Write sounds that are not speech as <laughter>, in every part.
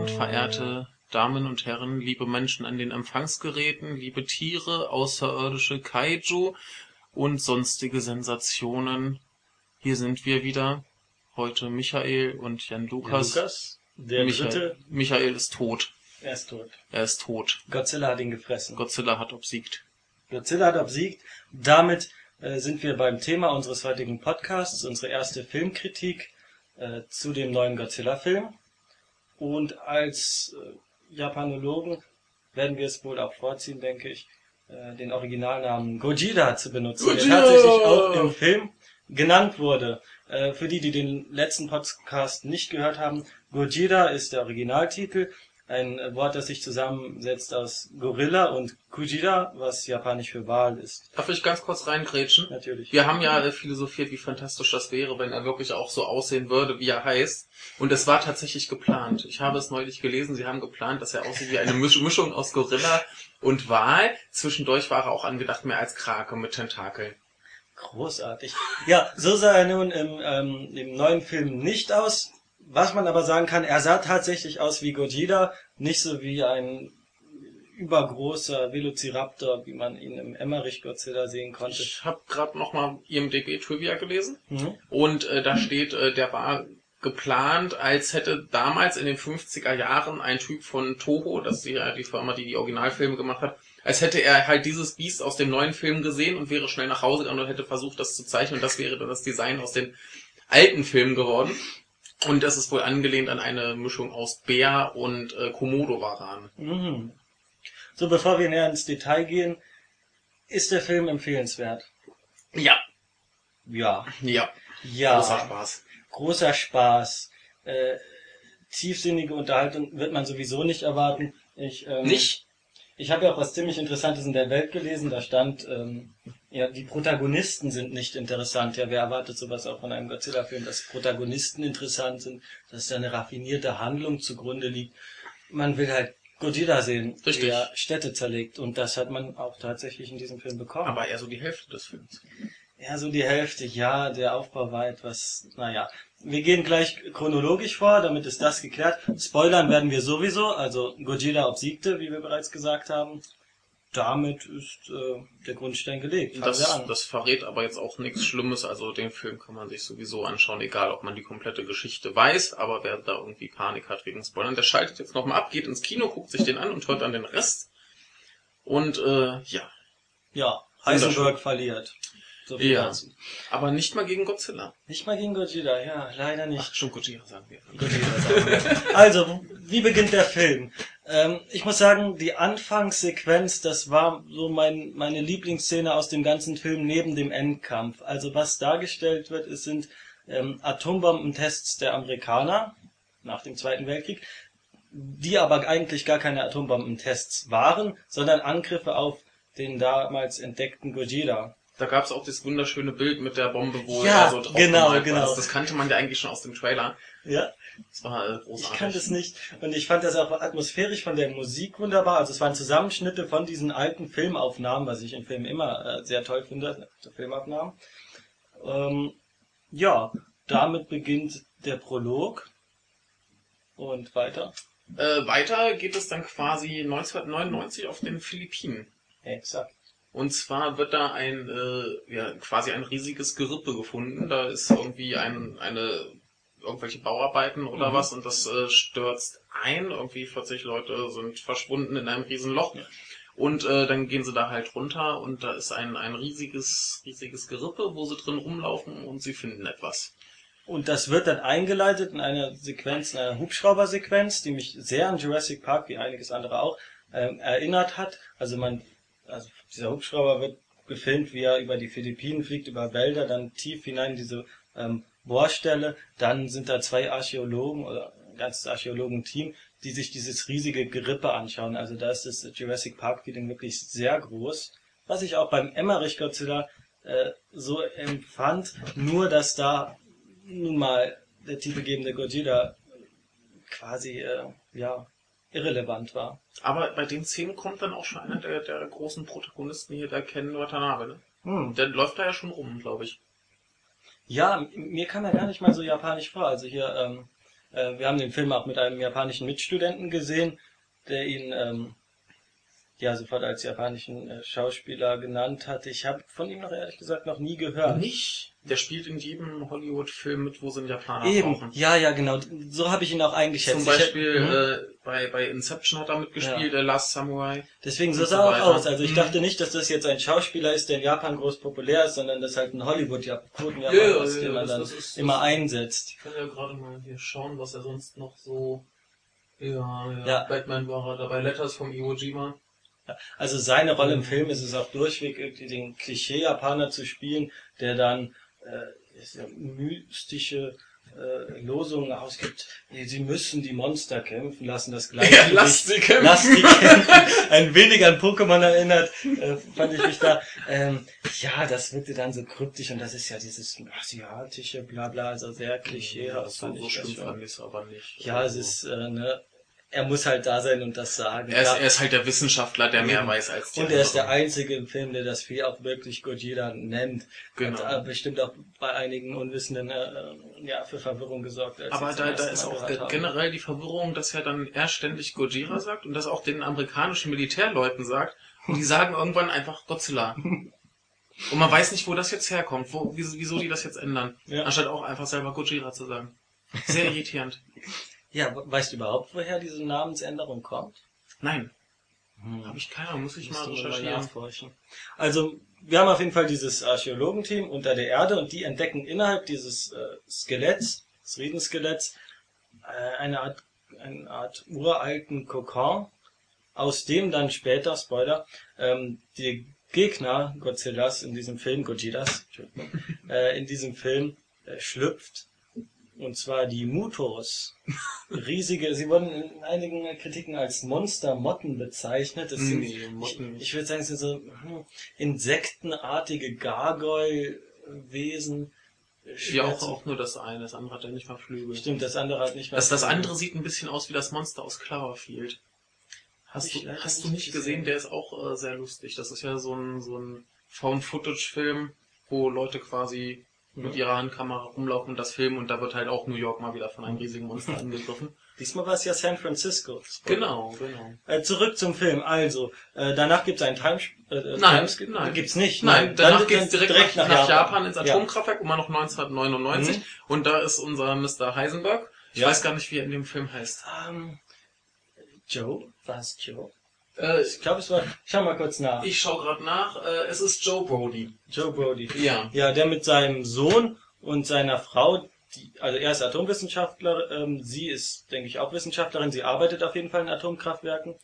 Abend, verehrte Damen und Herren, liebe Menschen an den Empfangsgeräten, liebe Tiere, außerirdische Kaiju und sonstige Sensationen. Hier sind wir wieder. Heute Michael und Jan Lukas. Lukas, der Michael, dritte, Michael ist tot. er ist tot. Er ist tot. Godzilla hat ihn gefressen. Godzilla hat obsiegt. Godzilla hat obsiegt. Damit äh, sind wir beim Thema unseres heutigen Podcasts, unsere erste Filmkritik äh, zu dem neuen Godzilla-Film. Und als äh, Japanologen werden wir es wohl auch vorziehen, denke ich, äh, den Originalnamen Gojira zu benutzen, Gojira! der tatsächlich auch im Film genannt wurde. Äh, für die, die den letzten Podcast nicht gehört haben, Gojira ist der Originaltitel, ein Wort, das sich zusammensetzt aus Gorilla und Kujira, was japanisch für Wal ist. Darf ich ganz kurz reingrätschen? Natürlich. Wir haben ja äh, philosophiert, wie fantastisch das wäre, wenn er wirklich auch so aussehen würde, wie er heißt. Und es war tatsächlich geplant. Ich habe es neulich gelesen, sie haben geplant, dass er aussieht wie eine Misch Mischung aus Gorilla und Wal. Zwischendurch war er auch angedacht mehr als Krake mit Tentakeln. Großartig. Ja, so sah er nun im, ähm, im neuen Film nicht aus. Was man aber sagen kann, er sah tatsächlich aus wie Gojira, nicht so wie ein übergroßer Velociraptor, wie man ihn im Emmerich Godzilla sehen konnte. Ich habe gerade nochmal IMDb Trivia gelesen Mhm. und äh, da steht, äh, der war geplant, als hätte damals in den 50er Jahren ein Typ von Toho, das ist ja die Firma, die die Originalfilme gemacht hat, als hätte er halt dieses Biest aus dem neuen Film gesehen und wäre schnell nach Hause gegangen und hätte versucht, das zu zeichnen und das wäre dann das Design aus den alten Filmen geworden. Und das ist wohl angelehnt an eine Mischung aus Bär und äh, Komodo-Varan. Mhm. So, bevor wir näher ins Detail gehen, ist der Film empfehlenswert? Ja, Ja. ja, Ja. großer Spaß. großer Spaß. Äh, tiefsinnige Unterhaltung wird man sowieso nicht erwarten. Ich, ähm, Nicht? Ich habe ja auch was ziemlich Interessantes in der Welt gelesen. Da stand, ähm, ja, die Protagonisten sind nicht interessant. Ja, wer erwartet sowas auch von einem Godzilla-Film, dass Protagonisten interessant sind, dass da eine raffinierte Handlung zugrunde liegt. Man will halt Godzilla sehen, Richtig. der Städte zerlegt. Und das hat man auch tatsächlich in diesem Film bekommen. Aber eher so die Hälfte des Films. Ja, so die Hälfte, ja, der Aufbau war etwas, naja. Wir gehen gleich chronologisch vor, damit ist das geklärt. Spoilern werden wir sowieso, also Gojira obsiegte, wie wir bereits gesagt haben. Damit ist äh, der Grundstein gelegt. Fangen Das, das verrät aber jetzt auch nichts Schlimmes. Also den Film kann man sich sowieso anschauen, egal ob man die komplette Geschichte weiß. Aber wer da irgendwie Panik hat wegen Spoilern, der schaltet jetzt nochmal ab, geht ins Kino, guckt sich den an und hört dann den Rest. Und äh, ja, ja, Heisenberg verliert. So viel Ja. dazu. aber nicht mal gegen Godzilla. Nicht mal gegen Gojira, ja, leider nicht. Ach, schon Gojira sagen wir. Also, wie beginnt der Film? Ähm, ich muss sagen, die Anfangssequenz, das war so mein, meine Lieblingsszene aus dem ganzen Film neben dem Endkampf. Also was dargestellt wird, es sind ähm, Atombombentests der Amerikaner nach dem Zweiten Weltkrieg, die aber eigentlich gar keine Atombombentests waren, sondern Angriffe auf den damals entdeckten Gojira. Da gab es auch das wunderschöne Bild mit der Bombe, wo Ja, er so drauf genau, war. genau. Das, das kannte man ja eigentlich schon aus dem Trailer. Ja, Das war äh, großartig. Ich kannte es nicht. Und ich fand das auch atmosphärisch von der Musik wunderbar. Also es waren Zusammenschnitte von diesen alten Filmaufnahmen, was ich in Filmen immer äh, sehr toll finde, Filmaufnahmen. Ähm, ja, damit beginnt der Prolog. Und weiter. Äh, weiter geht es dann quasi 1999 auf den Philippinen. Exakt. Und zwar wird da ein, äh, ja, quasi ein riesiges Gerippe gefunden. Da ist irgendwie ein, eine, irgendwelche Bauarbeiten oder Mhm. was und das äh, stürzt ein. Irgendwie 40 Leute sind verschwunden in einem riesen Loch. Ja. Und äh, dann gehen sie da halt runter und da ist ein, ein riesiges, riesiges Gerippe, wo sie drin rumlaufen und sie finden etwas. Und das wird dann eingeleitet in einer Sequenz, in einer Hubschraubersequenz, die mich sehr an Jurassic Park, wie einiges andere auch, ähm, erinnert hat. Also man, also dieser Hubschrauber wird gefilmt, wie er über die Philippinen fliegt, über Wälder, dann tief hinein in diese ähm, Bohrstelle. Dann sind da zwei Archäologen oder ein ganzes Archäologenteam, die sich dieses riesige Gerippe anschauen. Also da ist das Jurassic Park Feeling wirklich sehr groß. Was ich auch beim Emmerich Godzilla äh, so empfand, nur dass da nun mal der titelgebende Gojira quasi äh, ja irrelevant war. Aber bei den Szenen kommt dann auch schon einer der, der großen Protagonisten hier, der Ken Watanabe. Ne? Hm. Der läuft da ja schon rum, glaube ich. Ja, mir kam er gar nicht mal so japanisch vor. Also hier ähm, Äh, wir haben den Film auch mit einem japanischen Mitstudenten gesehen, der ihn ähm, ja sofort als japanischen äh, Schauspieler genannt hatte. Ich habe von ihm noch ehrlich gesagt noch nie gehört. Nicht? Der spielt in jedem Hollywood-Film mit, wo sie einen Japaner Eben, brauchen. ja, ja, genau. So habe ich ihn auch eingeschätzt. Zum Beispiel Mhm. äh, bei, bei Inception hat er mitgespielt, der Last Samurai. Deswegen so sah er auch aus. Also ich Mhm. dachte nicht, dass das jetzt ein Schauspieler ist, der in Japan groß populär ist, sondern das halt ein Hollywood-Japan Ja, ja, ist, ja, den man das- dann das ist- immer das- einsetzt. Ich kann ja gerade mal hier schauen, was er sonst noch so... Ja, ja, Ja. Batman war er dabei, Letters vom Iwo Jima. Also seine Rolle im Film ist es auch durchweg, irgendwie den Klischee-Japaner zu spielen, der dann äh, ja mystische äh, Losungen ausgibt. Sie müssen die Monster kämpfen lassen, das Gleichgewicht. <laughs> lasst sie kämpfen. Lasst sie kämpfen. Ein wenig an Pokémon erinnert, äh, fand ich mich da. Ähm, ja, das wirkte dann so kryptisch und das ist ja dieses asiatische Blabla, also sehr klischeehaft. so, fand so das schlimm schon. fand ich es aber nicht. Ja, es Also, ist, äh, ne, er muss halt da sein und das sagen. Er ist, er ist halt der Wissenschaftler, der mehr weiß als die Und er ist der einzige im Film, der das Vieh auch wirklich Gojira nennt. Genau. Hat äh, bestimmt auch bei einigen Unwissenden äh, äh, ja, für Verwirrung gesorgt. Als Aber da, da ist auch haben. generell die Verwirrung, dass er dann er ständig Gojira sagt und das auch den amerikanischen Militärleuten sagt. Und die sagen irgendwann einfach Godzilla. Und man weiß nicht, wo das jetzt herkommt, wo, wieso, wieso die das jetzt ändern. Ja. Anstatt auch einfach selber Gojira zu sagen. Sehr irritierend. Ja, we- weißt du überhaupt, woher diese Namensänderung kommt? Nein, Hm. habe ich keine Ahnung, muss ich mal mal recherchieren. nachforschen. Also, wir haben auf jeden Fall dieses Archäologenteam unter der Erde und die entdecken innerhalb dieses äh, Skeletts, des Riedenskeletts, äh, eine Art, eine Art uralten Kokon, aus dem dann später, Spoiler, ähm, die Gegner Godzillas in diesem Film, Godzillas, <laughs> äh, in diesem Film äh, schlüpft. Und zwar die Mutos. Riesige, sie wurden in einigen Kritiken als Monstermotten bezeichnet. Das sind, Nee, Motten ich, ich würde sagen, es sind so hm, insektenartige Gargoyle-Wesen. Ja, auch, auch nur das eine, das andere hat er nicht mal Flügel. Stimmt, das andere hat nicht mal. Das, das andere sieht ein bisschen aus wie das Monster aus Cloverfield. Hast ich du, hast du nicht nicht gesehen. gesehen? Der ist auch äh, sehr lustig. Das ist ja so ein, so ein Found-Footage-Film, wo Leute quasi mit ihrer Handkamera rumlaufen und das filmen und da wird halt auch New York mal wieder von einem riesigen Monster angegriffen. Diesmal war es ja San Francisco. Genau, genau. Äh, zurück zum Film. Also, äh, danach gibt es ein Time... Äh, Nein, Timeskip- nein. Gibt's nicht. Nein, danach Dann- geht's dann direkt, nach, nach Japan. ins Atomkraftwerk, immer noch 1999 Mhm. und da ist unser Mr. Heisenberg. Ich Ja. weiß gar nicht, wie er in dem Film heißt. Ähm, Joe? War es Joe? Äh, Ich glaube, es war... Schau mal kurz nach. ich schaue gerade nach. Äh, es ist Joe Brody. Joe Brody. Ja. Ja, der mit seinem Sohn und seiner Frau, die, also er ist Atomwissenschaftler, ähm, sie ist, denke ich, auch Wissenschaftlerin, sie arbeitet auf jeden Fall in Atomkraftwerken.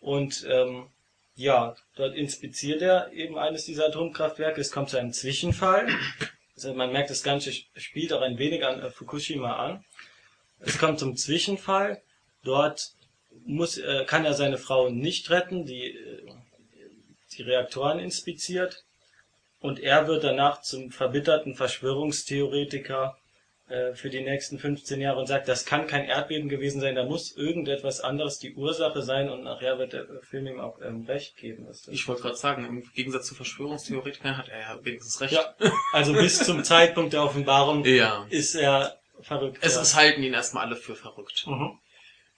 Und ähm, ja, dort inspiziert er eben eines dieser Atomkraftwerke. Es kommt zu einem Zwischenfall. Also man merkt, das Ganze spielt auch ein wenig an äh, Fukushima an. Es kommt zum Zwischenfall. Dort muss, äh, kann er seine Frau nicht retten, die äh, die Reaktoren inspiziert. Und er wird danach zum verbitterten Verschwörungstheoretiker äh, für die nächsten 15 Jahre und sagt, das kann kein Erdbeben gewesen sein, da muss irgendetwas anderes die Ursache sein und nachher wird der Film ihm auch ähm, recht geben. Ich wollte gerade sagen, im Gegensatz zu Verschwörungstheoretikern hat er ja wenigstens recht. ja, also bis zum <laughs> Zeitpunkt der Offenbarung Ja. ist er verrückt. Es ja. ist halten ihn erstmal alle für verrückt. Mhm.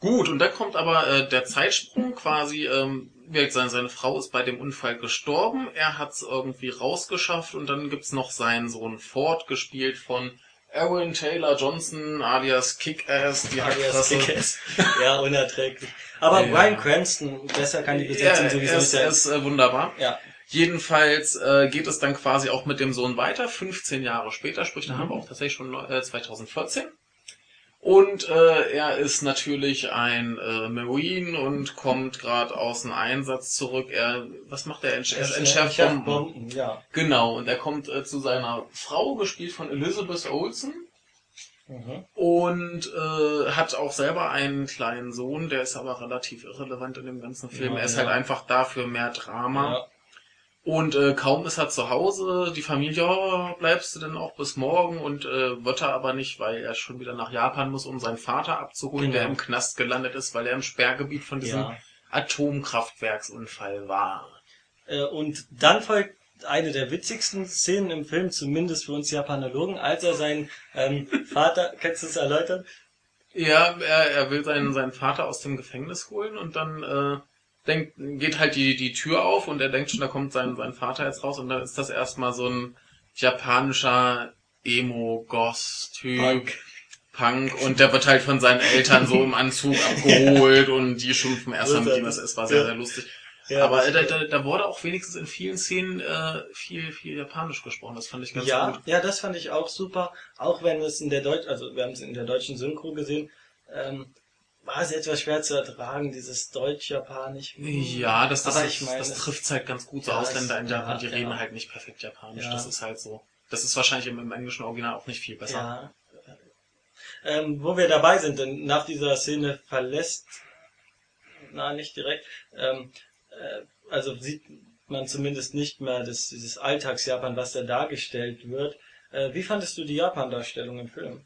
Gut, und dann kommt aber äh, der Zeitsprung quasi, ähm, seine, seine Frau ist bei dem Unfall gestorben, er hat es irgendwie rausgeschafft und dann gibt's noch seinen Sohn Ford, gespielt von Aaron Taylor Johnson, alias Kick-Ass, die Alias. Kick-Ass. ja, unerträglich. Aber Ja. Brian Cranston, besser kann die Ja, Besetzung er sowieso ist, nicht er ist äh, wunderbar. Ja. Jedenfalls äh, geht es dann quasi auch mit dem Sohn weiter, 15 Jahre später, sprich, da Mhm. haben wir auch tatsächlich schon äh, 2014. Und äh, er ist natürlich ein äh, Marine und kommt gerade aus einem Einsatz zurück. Er, was macht er? Entsch- Er entschärft Bomben. Bomben, ja. Genau, und er kommt äh, zu seiner Frau, gespielt von Elizabeth Olsen. Mhm. Und äh, hat auch selber einen kleinen Sohn, der ist aber relativ irrelevant in dem ganzen Film. Ja, er ist ja. halt einfach da für mehr Drama. Und äh, kaum ist er zu Hause, die Familie, oh, bleibst du denn auch bis morgen? Und äh, wird er aber nicht, weil er schon wieder nach Japan muss, um seinen Vater abzuholen, Genau. der im Knast gelandet ist, weil er im Sperrgebiet von diesem Ja. Atomkraftwerksunfall war. Äh, Und dann folgt eine der witzigsten Szenen im Film, zumindest für uns Japanologen, als er seinen ähm, Vater, <laughs> kannst du es erläutern? Ja, er, er will seinen, seinen Vater aus dem Gefängnis holen und dann äh, denkt, geht halt die, die Tür auf und er denkt schon, da kommt sein, sein Vater jetzt raus und dann ist das erstmal so ein japanischer Emo-Goss-Typ. Punk. Punk und der wird halt von seinen Eltern so im Anzug <laughs> abgeholt und die schimpfen erstmal mit ihm. Das es war sehr, sehr lustig. Ja, Aber da, da, da wurde auch wenigstens in vielen Szenen äh, viel, viel Japanisch gesprochen. Das fand ich ganz ja, gut. ja, das fand ich auch super. Auch wenn es in der Deutsch, also wir haben es in der deutschen Synchro gesehen, ähm, war es etwas schwer zu ertragen, dieses Deutsch-Japanisch. Ja, das, das, ich meine, das trifft halt ganz gut. So Ja, Ausländer in Japan, ja, die ja. reden halt nicht perfekt Japanisch. Ja. Das ist halt so. Das ist wahrscheinlich im, im englischen Original auch nicht viel besser. Ähm, wo wir dabei sind, denn nach dieser Szene verlässt, na nicht direkt, ähm, äh, also sieht man zumindest nicht mehr das, dieses Alltagsjapan, was da dargestellt wird. Äh, wie fandest du die Japan-Darstellung im Film?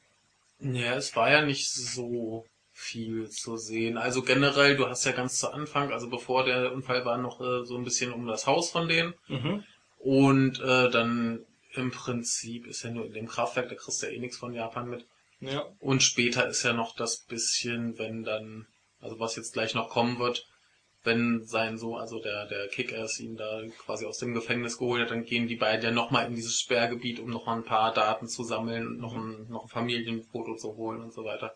Ja, es war ja nicht so viel zu sehen. Also generell, du hast ja ganz zu Anfang, also bevor der Unfall war, noch äh, so ein bisschen um das Haus von denen. Mhm. Und äh, dann im Prinzip ist ja nur in dem Kraftwerk, da kriegst du ja eh nichts von Japan mit. Ja. Und später ist ja noch das bisschen, wenn dann, also was jetzt gleich noch kommen wird, wenn sein Sohn, also der, der Kick-Ass ihn da quasi aus dem Gefängnis geholt hat, dann gehen die beiden ja nochmal in dieses Sperrgebiet, um nochmal ein paar Daten zu sammeln und noch ein, noch ein Familienfoto zu holen und so weiter.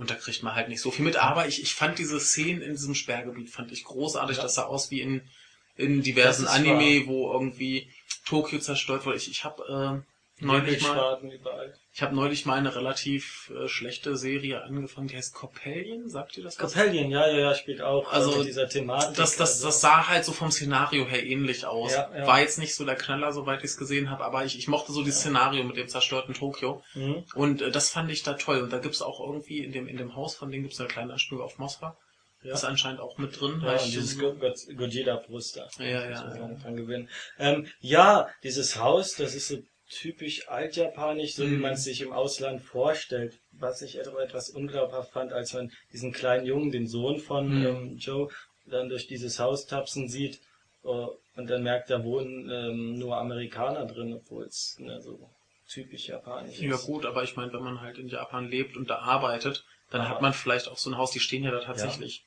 Und da kriegt man halt nicht so viel mit. Aber ich, ich fand diese Szenen in diesem Sperrgebiet, fand ich großartig. Ja. Das sah aus wie in, in diversen Anime, wo irgendwie Tokio zerstört wurde. Ich, ich habe äh, neulich mal... Überall. Ich habe neulich mal eine relativ äh, schlechte Serie angefangen, die heißt Coppelion, sagt ihr das? Coppelion, ja, ja, ja, spielt auch Also, mit dieser Thematik. Das, das, also, das sah halt so vom Szenario her ähnlich aus. Ja, ja. War jetzt nicht so der Knaller, soweit ich es gesehen habe, aber ich, ich mochte so das Szenario mit dem zerstörten Tokio. Mhm. Und äh, das fand ich da toll. Und da gibt's auch irgendwie in dem, in dem Haus von denen gibt's eine kleine Anspielung auf Moskwa. Ja. Ist anscheinend auch mit drin. Ja, und dieses Go- Go- Gojira-Brüster. Ja, ja, ja. dran gewinnen. Ähm, ja, dieses Haus, das ist so typisch altjapanisch, so wie Mhm. man es sich im Ausland vorstellt. Was ich etwa etwas unglaubhaft fand, als man diesen kleinen Jungen, den Sohn von Mhm. ähm, Joe, dann durch dieses Haus tapsen sieht äh, und dann merkt, da wohnen ähm, nur Amerikaner drin, obwohl es ne, so typisch japanisch ja ist. gut, aber ich meine, wenn man halt in Japan lebt und da arbeitet, dann Aha. hat man vielleicht auch so ein Haus, die stehen ja da tatsächlich.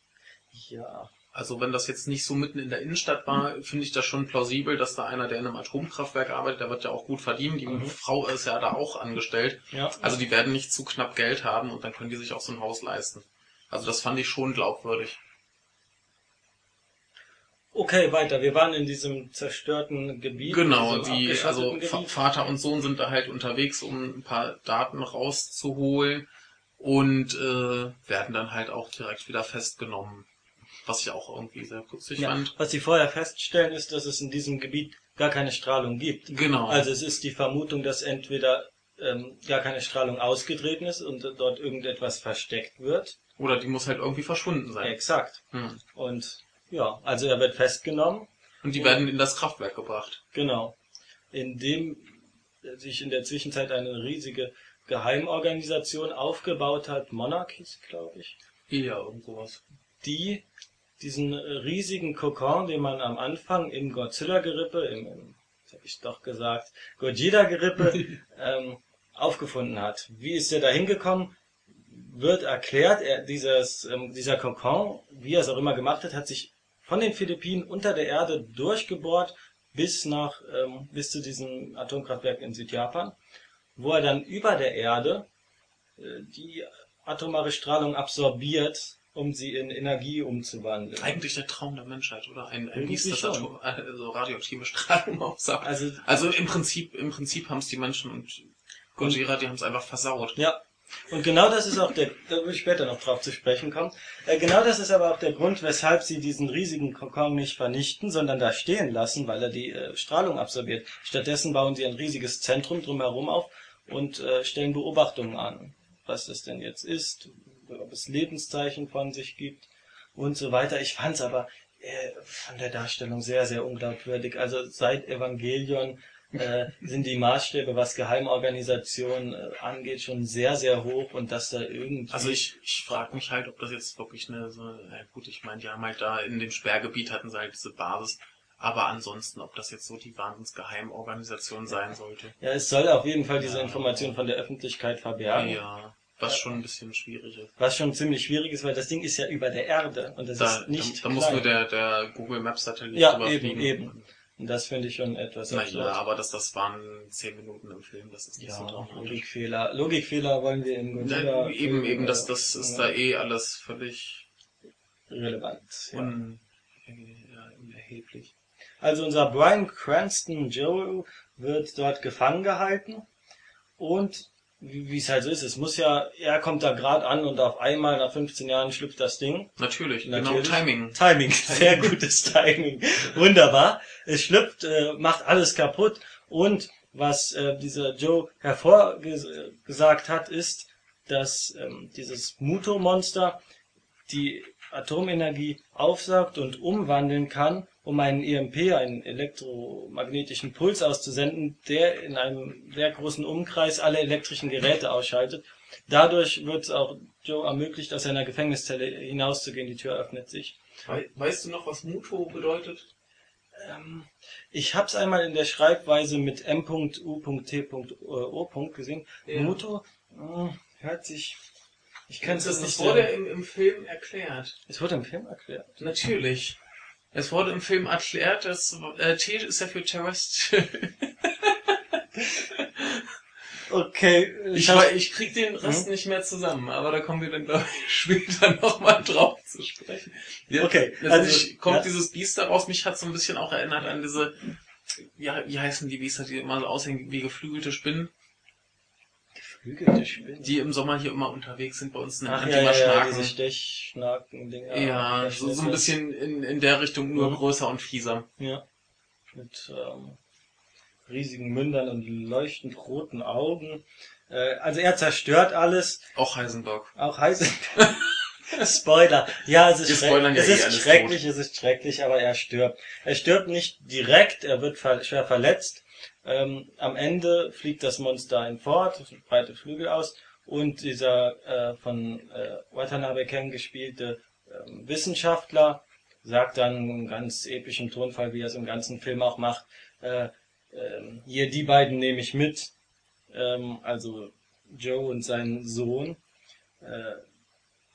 Ja, Also wenn das jetzt nicht so mitten in der Innenstadt war, finde ich das schon plausibel, dass da einer, der in einem Atomkraftwerk arbeitet, der wird ja auch gut verdienen. Die Mhm. Frau ist ja da auch angestellt. ja. Also die werden nicht zu knapp Geld haben und dann können die sich auch so ein Haus leisten. Also das fand ich schon glaubwürdig. Okay, weiter. Wir waren in diesem zerstörten Gebiet. Genau, die, also Gebiet. Vater und Sohn sind da halt unterwegs, um ein paar Daten rauszuholen und äh, werden dann halt auch direkt wieder festgenommen. Was ich auch irgendwie sehr putzig Ja, fand. was sie vorher feststellen, ist, dass es in diesem Gebiet gar keine Strahlung gibt. Genau. Also es ist die Vermutung, dass entweder ähm, gar keine Strahlung ausgetreten ist und dort irgendetwas versteckt wird. Oder die muss halt irgendwie verschwunden sein. Exakt. Hm. Und ja, also er wird festgenommen. Und die werden in das Kraftwerk gebracht. Genau. Indem sich in der Zwischenzeit eine riesige Geheimorganisation aufgebaut hat, Monarchies, glaube ich, Ja, irgend sowas. die diesen riesigen Kokon, den man am Anfang im Godzilla-Gerippe, im, im habe ich doch gesagt, Gojira-Gerippe <laughs> ähm, aufgefunden hat. Wie ist er da hingekommen? Wird erklärt, er, dieses, ähm, dieser Kokon, wie er es auch immer gemacht hat, hat sich von den Philippinen unter der Erde durchgebohrt bis nach ähm, bis zu diesem Atomkraftwerk in Südjapan, wo er dann über der Erde äh, die atomare Strahlung absorbiert, um sie in Energie umzuwandeln. Eigentlich der Traum der Menschheit, oder? Ein, ein das. Atom, also radioaktive Strahlung <laughs> aussagt. Also Also im Prinzip, im Prinzip haben es die Menschen und Gojira, die haben es einfach versaut. Ja. Und genau das ist auch der, da will ich später noch drauf zu sprechen kommen. Äh, genau das ist aber auch der Grund, weshalb sie diesen riesigen Kokon nicht vernichten, sondern da stehen lassen, weil er die äh, Strahlung absorbiert. Stattdessen bauen sie ein riesiges Zentrum drumherum auf und äh, stellen Beobachtungen an, was das denn jetzt ist, ob es Lebenszeichen von sich gibt und so weiter. Ich fand es aber äh, von der Darstellung sehr, sehr unglaubwürdig. Also seit Evangelion äh, sind die Maßstäbe, was Geheimorganisationen äh, angeht, schon sehr, sehr hoch und dass da irgendwie... Also ich, ich frage mich halt, ob das jetzt wirklich eine so, ja gut, ich meine, die haben halt da in dem Sperrgebiet hatten sie halt diese Basis, aber ansonsten, ob das jetzt so die Wahnsinnsgeheimorganisation sein sollte. ja, es soll auf jeden Fall diese Ja. Information von der Öffentlichkeit verbergen. Ja. Was schon ein bisschen schwierig ist. Was schon ziemlich schwierig ist, weil das Ding ist ja über der Erde und das Da, ist nicht da, da muss nur der, der Google Maps Satellit Ja, drüber eben, fliegen. eben. Und das finde ich schon etwas Naja, absurd. aber das, das waren zehn Minuten im Film, das ist nicht so Ja, dramatisch. Logikfehler. Logikfehler wollen wir im Godzilla Na, eben, eben, das, das ist da eh alles völlig relevant. Ja. un, ja, unerheblich. Also unser Brian Cranston Joe wird dort gefangen gehalten und wie es halt so ist, es muss ja, er kommt da gerade an und auf einmal nach 15 Jahren schlüpft das Ding. Natürlich, Natürlich. genau, Timing. Timing, sehr gutes Timing. Wunderbar. Es schlüpft, äh, macht alles kaputt und was äh, dieser Joe hervorgesagt hat, ist, dass ähm, dieses Muto-Monster die Atomenergie aufsaugt und umwandeln kann, um einen EMP, einen elektromagnetischen Puls auszusenden, der in einem sehr großen Umkreis alle elektrischen Geräte ausschaltet. Dadurch wird es auch Joe ermöglicht, aus seiner Gefängniszelle hinauszugehen. Die Tür öffnet sich. Wei- Weißt du noch, was Muto bedeutet? Ähm, ich habe es einmal in der Schreibweise mit m.u.t.o. gesehen. Ja. Muto äh, hört sich. Ich kann es das, nicht das wurde im, im Film erklärt. Es wurde im Film erklärt. Natürlich. Es wurde im Film erklärt, dass äh, T ist ja für terrestrial. <laughs> Okay, Ich, hab- wei- ich krieg den Rest Mhm. nicht mehr zusammen, aber da kommen wir dann, glaube ich, <laughs> später nochmal drauf zu sprechen. Ja, Okay, also- Letztendlich kommt ja. dieses Biest daraus. Mich hat so ein bisschen auch erinnert an diese, ja, wie heißen die Biester, die immer so aussehen wie geflügelte Spinnen, Geflügelte Spinnen. die im Sommer hier immer unterwegs sind bei uns, nennt man ja, ja, ja, Schnaken. diese Stechschnaken-Dinger. Ja, so, so ein bisschen in, in der Richtung, nur Mhm. größer und fieser. Ja. Mit ähm, riesigen Mündern und leuchtend roten Augen. Äh, also er zerstört alles. Auch Heisenberg. Auch heiße <laughs> Spoiler. Ja, es ist, schreck ja es eh ist schrecklich, es ist schrecklich, aber er stirbt. Er stirbt nicht direkt, er wird ver schwer verletzt. Ähm, am Ende fliegt das Monster hinfort, breite Flügel aus und dieser äh, von äh, Watanabe Ken gespielte ähm, Wissenschaftler sagt dann im ganz epischen Tonfall, wie er es im ganzen Film auch macht, äh, ähm, hier die beiden nehme ich mit, ähm, also Joe und seinen Sohn, äh,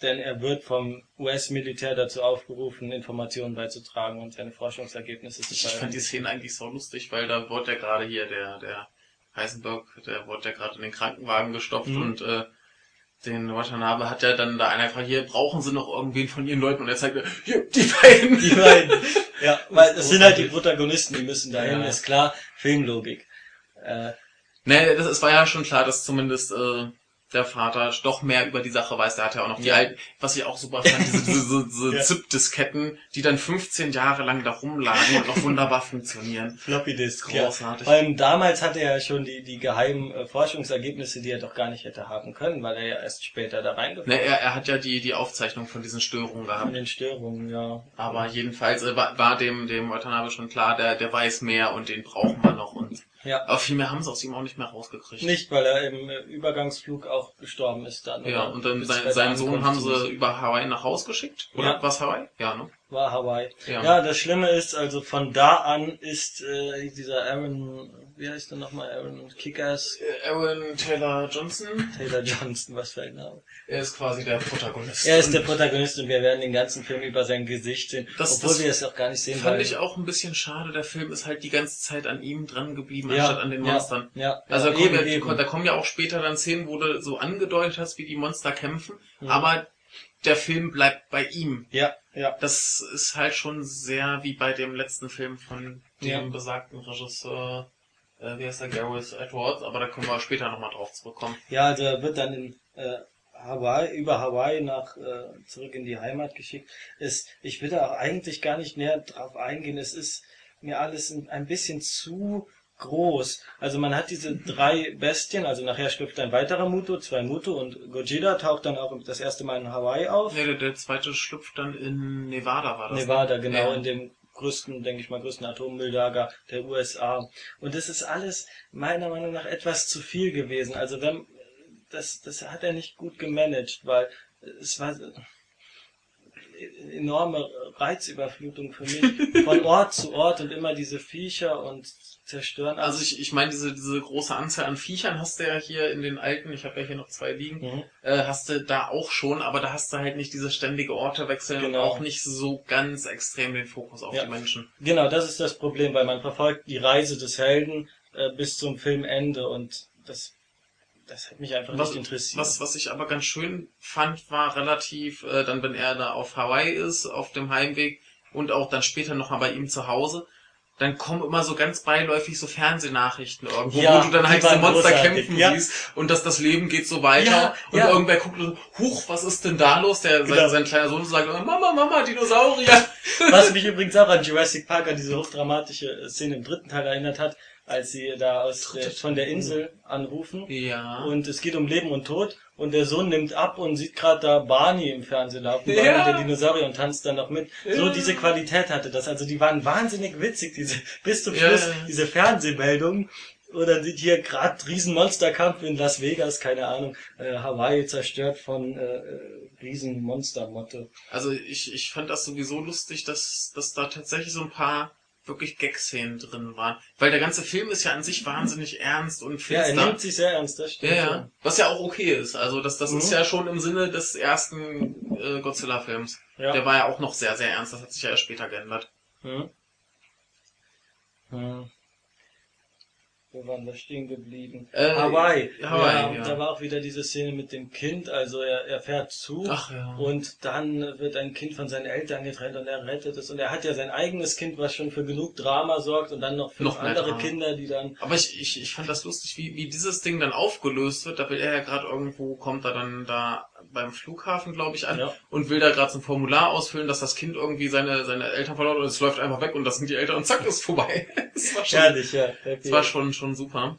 denn er wird vom US-Militär dazu aufgerufen, Informationen beizutragen und seine Forschungsergebnisse zu Ich fand die. Szene eigentlich so lustig, weil da wurde ja gerade hier der, der Heisenberg, der wurde ja gerade in den Krankenwagen gestopft Mhm. und äh, den Watanabe hat ja dann da einer gefragt, hier brauchen sie noch irgendwen von ihren Leuten und er zeigt, hier, die beiden. Die beiden. Ja, <laughs> weil Das sind halt die. Protagonisten, die müssen dahin, Ja. ist klar, Filmlogik. Äh, Nee, das, es war ja schon klar, dass zumindest äh, der Vater doch mehr über die Sache weiß. Der hat ja auch noch die Ja. alten, was ich auch super fand, diese, diese, diese, <laughs> Ja. ZIP-Disketten, die dann 15 Jahre lang da rumlagen und noch wunderbar funktionieren. Floppy Disk, ja. Großartig. Vor allem damals hatte er ja schon die, die geheimen äh, Forschungsergebnisse, die er doch gar nicht hätte haben können, weil er ja erst später da reingekommen Ne, er, er hat ja die, die Aufzeichnung von diesen Störungen von gehabt. den Störungen, ja. Aber jedenfalls äh, war, war dem, dem Watanabe schon klar, der, der weiß mehr und den brauchen wir noch. Und, Ja. aber viel mehr haben sie aus ihm auch nicht mehr rausgekriegt. Nicht, weil er im äh, Übergangsflug auch gestorben ist dann. Ja, und dann sein, seinen Sohn haben sie über Hawaii nach Haus geschickt. Oder Ja. was Hawaii? Ja, ne? War Hawaii. Ja. Ja. das Schlimme ist, also von da an ist äh, dieser Aaron, wie heißt der nochmal, Aaron Kickers, Äh, Aaron Taylor Johnson, Taylor Johnston, was für ein Name. er ist quasi der Protagonist. Er ist der Protagonist und wir werden den ganzen Film über sein Gesicht sehen, Das- obwohl das wir es auch gar nicht sehen, Fand weil... ich auch ein bisschen schade. Der Film ist halt die ganze Zeit an ihm dran geblieben, ja, anstatt an den ja, Monstern. Ja, Also ja, da, kommen eben, ja, eben. da kommen ja auch später dann Szenen, wo du so angedeutet hast, wie die Monster kämpfen, Mhm. aber der Film bleibt bei ihm. Ja, ja. Das ist halt schon sehr wie bei dem letzten Film von dem Ja. besagten Regisseur, äh, wie heißt der, Gareth Edwards, aber da können wir später nochmal drauf zurückkommen. Ja, also er wird dann in äh, Hawaii, über Hawaii nach äh, zurück in die Heimat geschickt. Es, ich will da auch eigentlich gar nicht näher drauf eingehen. Es ist mir alles ein, bisschen zu groß. Also man hat diese drei Bestien, also nachher schlüpft ein weiterer Muto, zwei Muto und Gojira taucht dann auch das erste Mal in Hawaii auf. Ja, der, der zweite schlüpft dann in Nevada, war das. ne? Nevada, genau, Ja. in dem größten, denke ich mal, größten Atommülllager der USA. Und das ist alles meiner Meinung nach etwas zu viel gewesen. Also wenn, das, das hat er nicht gut gemanagt, weil es war, enorme Reizüberflutung für mich. Von Ort zu Ort und immer diese Viecher und zerstören. Also ich, ich meine, diese, diese große Anzahl an Viechern hast du ja hier in den alten, ich habe ja hier noch zwei liegen, Mhm. äh, hast du da auch schon, aber da hast du halt nicht diese ständige Ortewechsel Genau. und auch nicht so ganz extrem den Fokus auf Ja. die Menschen. Genau, das ist das Problem, weil man verfolgt die Reise des Helden äh, bis zum Filmende und das, das hat mich einfach Was, nicht interessiert. was, was ich aber ganz schön fand, war relativ, äh, dann wenn er da auf Hawaii ist, auf dem Heimweg und auch dann später noch mal bei ihm zu Hause, dann kommen immer so ganz beiläufig so Fernsehnachrichten irgendwo, Ja, wo du dann halt waren Monster kämpfen ja. siehst und dass das Leben geht so weiter Ja, und irgendwer guckt und so, huch, was ist denn da los? Der, Genau. sein, sein kleiner Sohn sagt, Mama, Mama, Dinosaurier. <laughs> Was mich übrigens auch an Jurassic Park, an diese hochdramatische Szene im dritten Teil erinnert hat, als sie da aus der, von der Insel anrufen. Ja. Und es geht um Leben und Tod und der Sohn nimmt ab und sieht gerade da Barney im Fernsehen laufen, Ja. Barney der Dinosaurier und tanzt dann noch mit. So diese Qualität hatte das. Also die waren wahnsinnig witzig, diese bis zum Schluss, ja. diese Fernsehmeldungen. Oder sieht hier gerade Riesenmonsterkampf in Las Vegas, keine Ahnung, äh, Hawaii zerstört von äh, äh, Riesenmonstermotte. Also ich, ich fand das sowieso lustig, dass, dass da tatsächlich so ein paar wirklich Gag-Szenen drin waren. Weil der ganze Film ist ja an sich wahnsinnig ernst und Ja, er finster. nimmt sich sehr ernst, das stimmt. Ja, ja. Was ja auch okay ist. Also das, das ist Mhm. ja schon im Sinne des ersten äh, Godzilla-Films. Ja. Der war ja auch noch sehr, sehr ernst. Das hat sich ja erst später geändert. Hm. Hm. Wo waren wir stehen geblieben? Äh, Hawaii. Hawaii, ja, ja. Da war auch wieder diese Szene mit dem Kind. Also er, er fährt zu Ach ja. und dann wird ein Kind von seinen Eltern getrennt und er rettet es. Und er hat ja sein eigenes Kind, was schon für genug Drama sorgt und dann noch fünf Noch andere Drama. Kinder, die dann... Aber ich, ich, ich fand das lustig, wie, wie dieses Ding dann aufgelöst wird. Da will er ja gerade irgendwo, kommt er dann da beim Flughafen, glaube ich, an Ja. und will da gerade so ein Formular ausfüllen, dass das Kind irgendwie seine, seine Eltern verloren hat und es läuft einfach weg und das sind die Eltern und zack, ist vorbei. <laughs> Das war schon, Herrlich, ja. das war schon, schon super.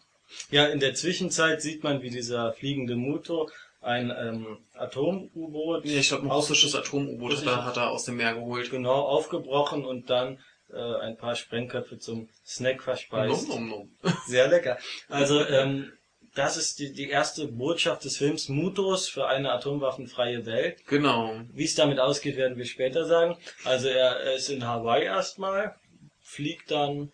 Ja, in der Zwischenzeit sieht man, wie dieser fliegende Muto ein ähm, Atom-U-Boot Ja, ich glaube, ein russisches Atom-U-Boot hat, er- hat er aus dem Meer geholt. genau aufgebrochen und dann äh, ein paar Sprengköpfe zum Snack verspeist. Nom, nom, nom. Sehr lecker. Also ähm, das ist die, die erste Botschaft des Films Mutos für eine atomwaffenfreie Welt. Genau. Wie es damit ausgeht, werden wir später sagen. Also er, er ist in Hawaii erstmal, fliegt dann,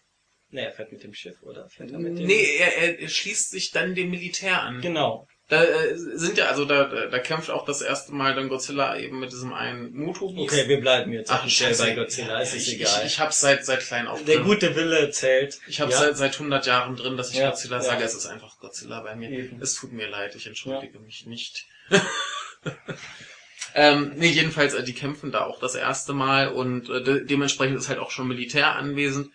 ne, er fährt mit dem Schiff, oder? Fährt er mit dem? Nee, er, er schließt sich dann dem Militär an. Genau. Da äh, sind ja, also da, da, da kämpft auch das erste Mal dann Godzilla eben mit diesem einen Muto. Okay, wir bleiben jetzt Ach, scheiße. bei Godzilla, es Ja, ist ich, egal. Ich, ich hab's seit, seit klein auf Der drin. gute Wille zählt. Ich habe Ja. seit, seit 100 Jahren drin, dass ich Ja, Godzilla sage. Es ist einfach Godzilla bei mir. Eben. Es tut mir leid, ich entschuldige mich nicht. <laughs> ähm, nee, jedenfalls, äh, die kämpfen da auch das erste Mal und äh, de dementsprechend ist halt auch schon Militär anwesend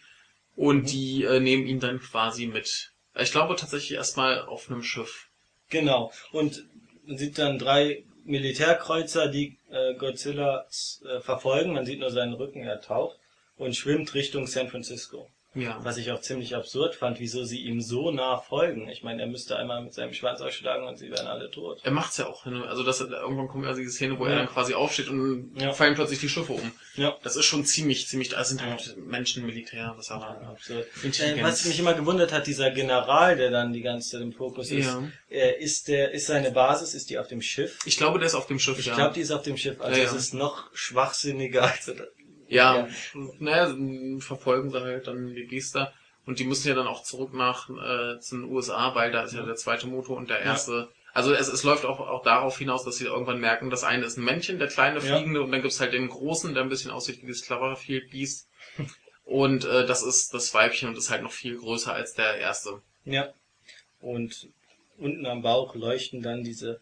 und Mhm. die äh, nehmen ihn dann quasi mit. Ich glaube tatsächlich erstmal auf einem Schiff. Genau. Und man sieht dann drei Militärkreuzer, die äh, Godzilla äh, verfolgen. Man sieht nur seinen Rücken, er taucht und schwimmt Richtung San Francisco. Ja. Was ich auch ziemlich absurd fand, wieso sie ihm so nah folgen. Ich meine, er müsste einmal mit seinem Schwanz ausschlagen und sie wären alle tot. Er macht's ja auch. ne? Also das irgendwann kommt ja diese Szene, wo Ja. er dann quasi aufsteht und Ja. fallen plötzlich die Schiffe um. Ja. Das ist schon ziemlich, ziemlich. Da sind halt Menschen, Militär, was auch Ja, immer. absurd. Äh, was mich immer gewundert hat, dieser General, der dann die ganze Zeit im Fokus ist, äh, ist der, ist seine Basis, ist die auf dem Schiff? Ich glaube, der ist auf dem Schiff, Ich glaube, die ist auf dem Schiff, also es ist noch schwachsinniger als ja, naja, verfolgen sie halt dann die Biester. Und die müssen ja dann auch zurück nach äh, zu den USA, weil da ist ja der zweite Motor und der erste. Also es, es läuft auch, auch darauf hinaus, dass sie irgendwann merken, das eine ist ein Männchen, der kleine Ja. fliegende, und dann gibt's halt den großen, der ein bisschen aussieht wie das Cloverfield Beast. <laughs> und äh, das ist das Weibchen und ist halt noch viel größer als der erste. Ja. Und unten am Bauch leuchten dann diese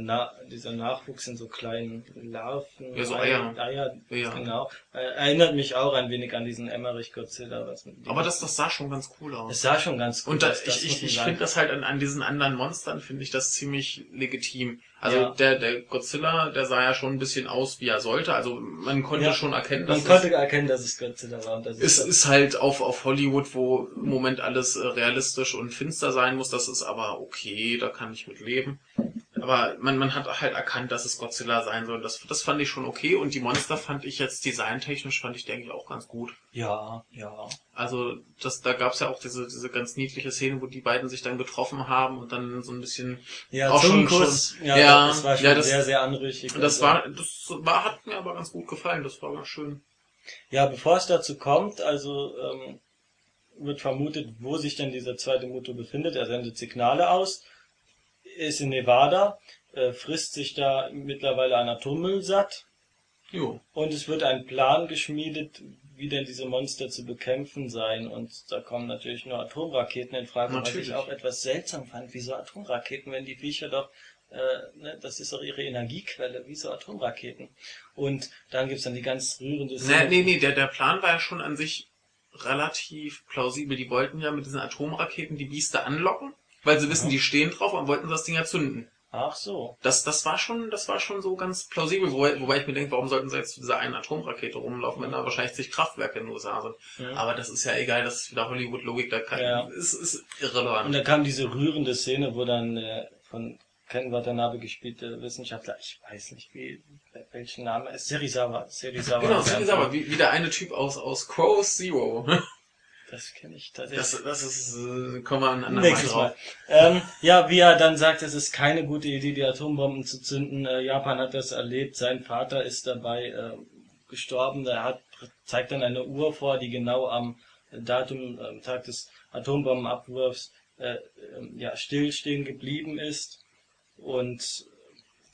na, dieser Nachwuchs in so kleinen Larven. Ja, so Eier. Eier, Ja. genau. Äh, erinnert mich auch ein wenig an diesen Emmerich Godzilla. Aber das, das sah schon ganz cool aus. es sah schon ganz gut Und da, aus. ich, ich, man ich finde das halt an, an diesen anderen Monstern, finde ich das ziemlich legitim. Also Ja. der, der Godzilla, der sah ja schon ein bisschen aus, wie er sollte. Also man konnte Ja. schon erkennen, Man dass konnte erkennen, dass es Godzilla war. Und das es, ist ist halt auf, auf Hollywood, wo im Moment alles äh, realistisch und finster sein muss. Das ist aber okay, da kann ich mit leben. Aber man, man hat halt erkannt, dass es Godzilla sein soll. Das, das fand ich schon okay. Und die Monster fand ich jetzt designtechnisch, fand ich, denke ich, auch ganz gut. Ja, ja. Also das, da gab's ja auch diese, diese ganz niedliche Szene, wo die beiden sich dann getroffen haben und dann so ein bisschen Ja, Auch schon- Zungenkuss, schon- ja, ja, das war schon ja, das- sehr, sehr anrüchig. Das Also- war, das war, hat mir aber ganz gut gefallen. Das war ganz schön. Ja, bevor es dazu kommt, also ähm, wird vermutet, wo sich denn dieser zweite Motor befindet. Er sendet Signale aus, ist in Nevada, äh, frisst sich da mittlerweile an Atommüll satt Jo. und es wird ein Plan geschmiedet, wie denn diese Monster zu bekämpfen seien. Und da kommen natürlich nur Atomraketen in Frage, was Natürlich. ich auch etwas seltsam fand. Wieso Atomraketen, wenn die Viecher doch, äh, ne, das ist doch ihre Energiequelle, wieso Atomraketen? Und dann gibt's dann die ganz rührende Nee, nee, nee, der, der Plan war ja schon an sich relativ plausibel. Die wollten ja mit diesen Atomraketen die Biester anlocken, weil sie wissen, Ja. die stehen drauf und wollten das Ding ja zünden. Ach so. Das, das war schon, das war schon so ganz plausibel, wobei, wobei ich mir denke, warum sollten sie jetzt zu dieser einen Atomrakete rumlaufen, wenn da wahrscheinlich zig Kraftwerke in den USA sind. Ja. Aber das ist ja egal, das ist wieder Hollywood-Logik, da kann, Ja. ist, ist irrelevant. Und da kam diese rührende Szene, wo dann äh, von Ken Watanabe gespielte Wissenschaftler, ich weiß nicht wie, welchen Namen, Serizawa, Serizawa. Genau, aber wie, wie der eine Typ aus, aus Crow Zero. <laughs> Das kenne ich tatsächlich. Das, das ist, äh, kommen wir ein andermal Nächstes. Mal. Ähm, ja, wie er dann sagt, es ist keine gute Idee, die Atombomben zu zünden. Äh, Japan hat das erlebt. Sein Vater ist dabei äh, gestorben. Er hat, zeigt dann eine Uhr vor, die genau am Datum, am Tag des Atombombenabwurfs äh, ähm, ja, stillstehen geblieben ist. Und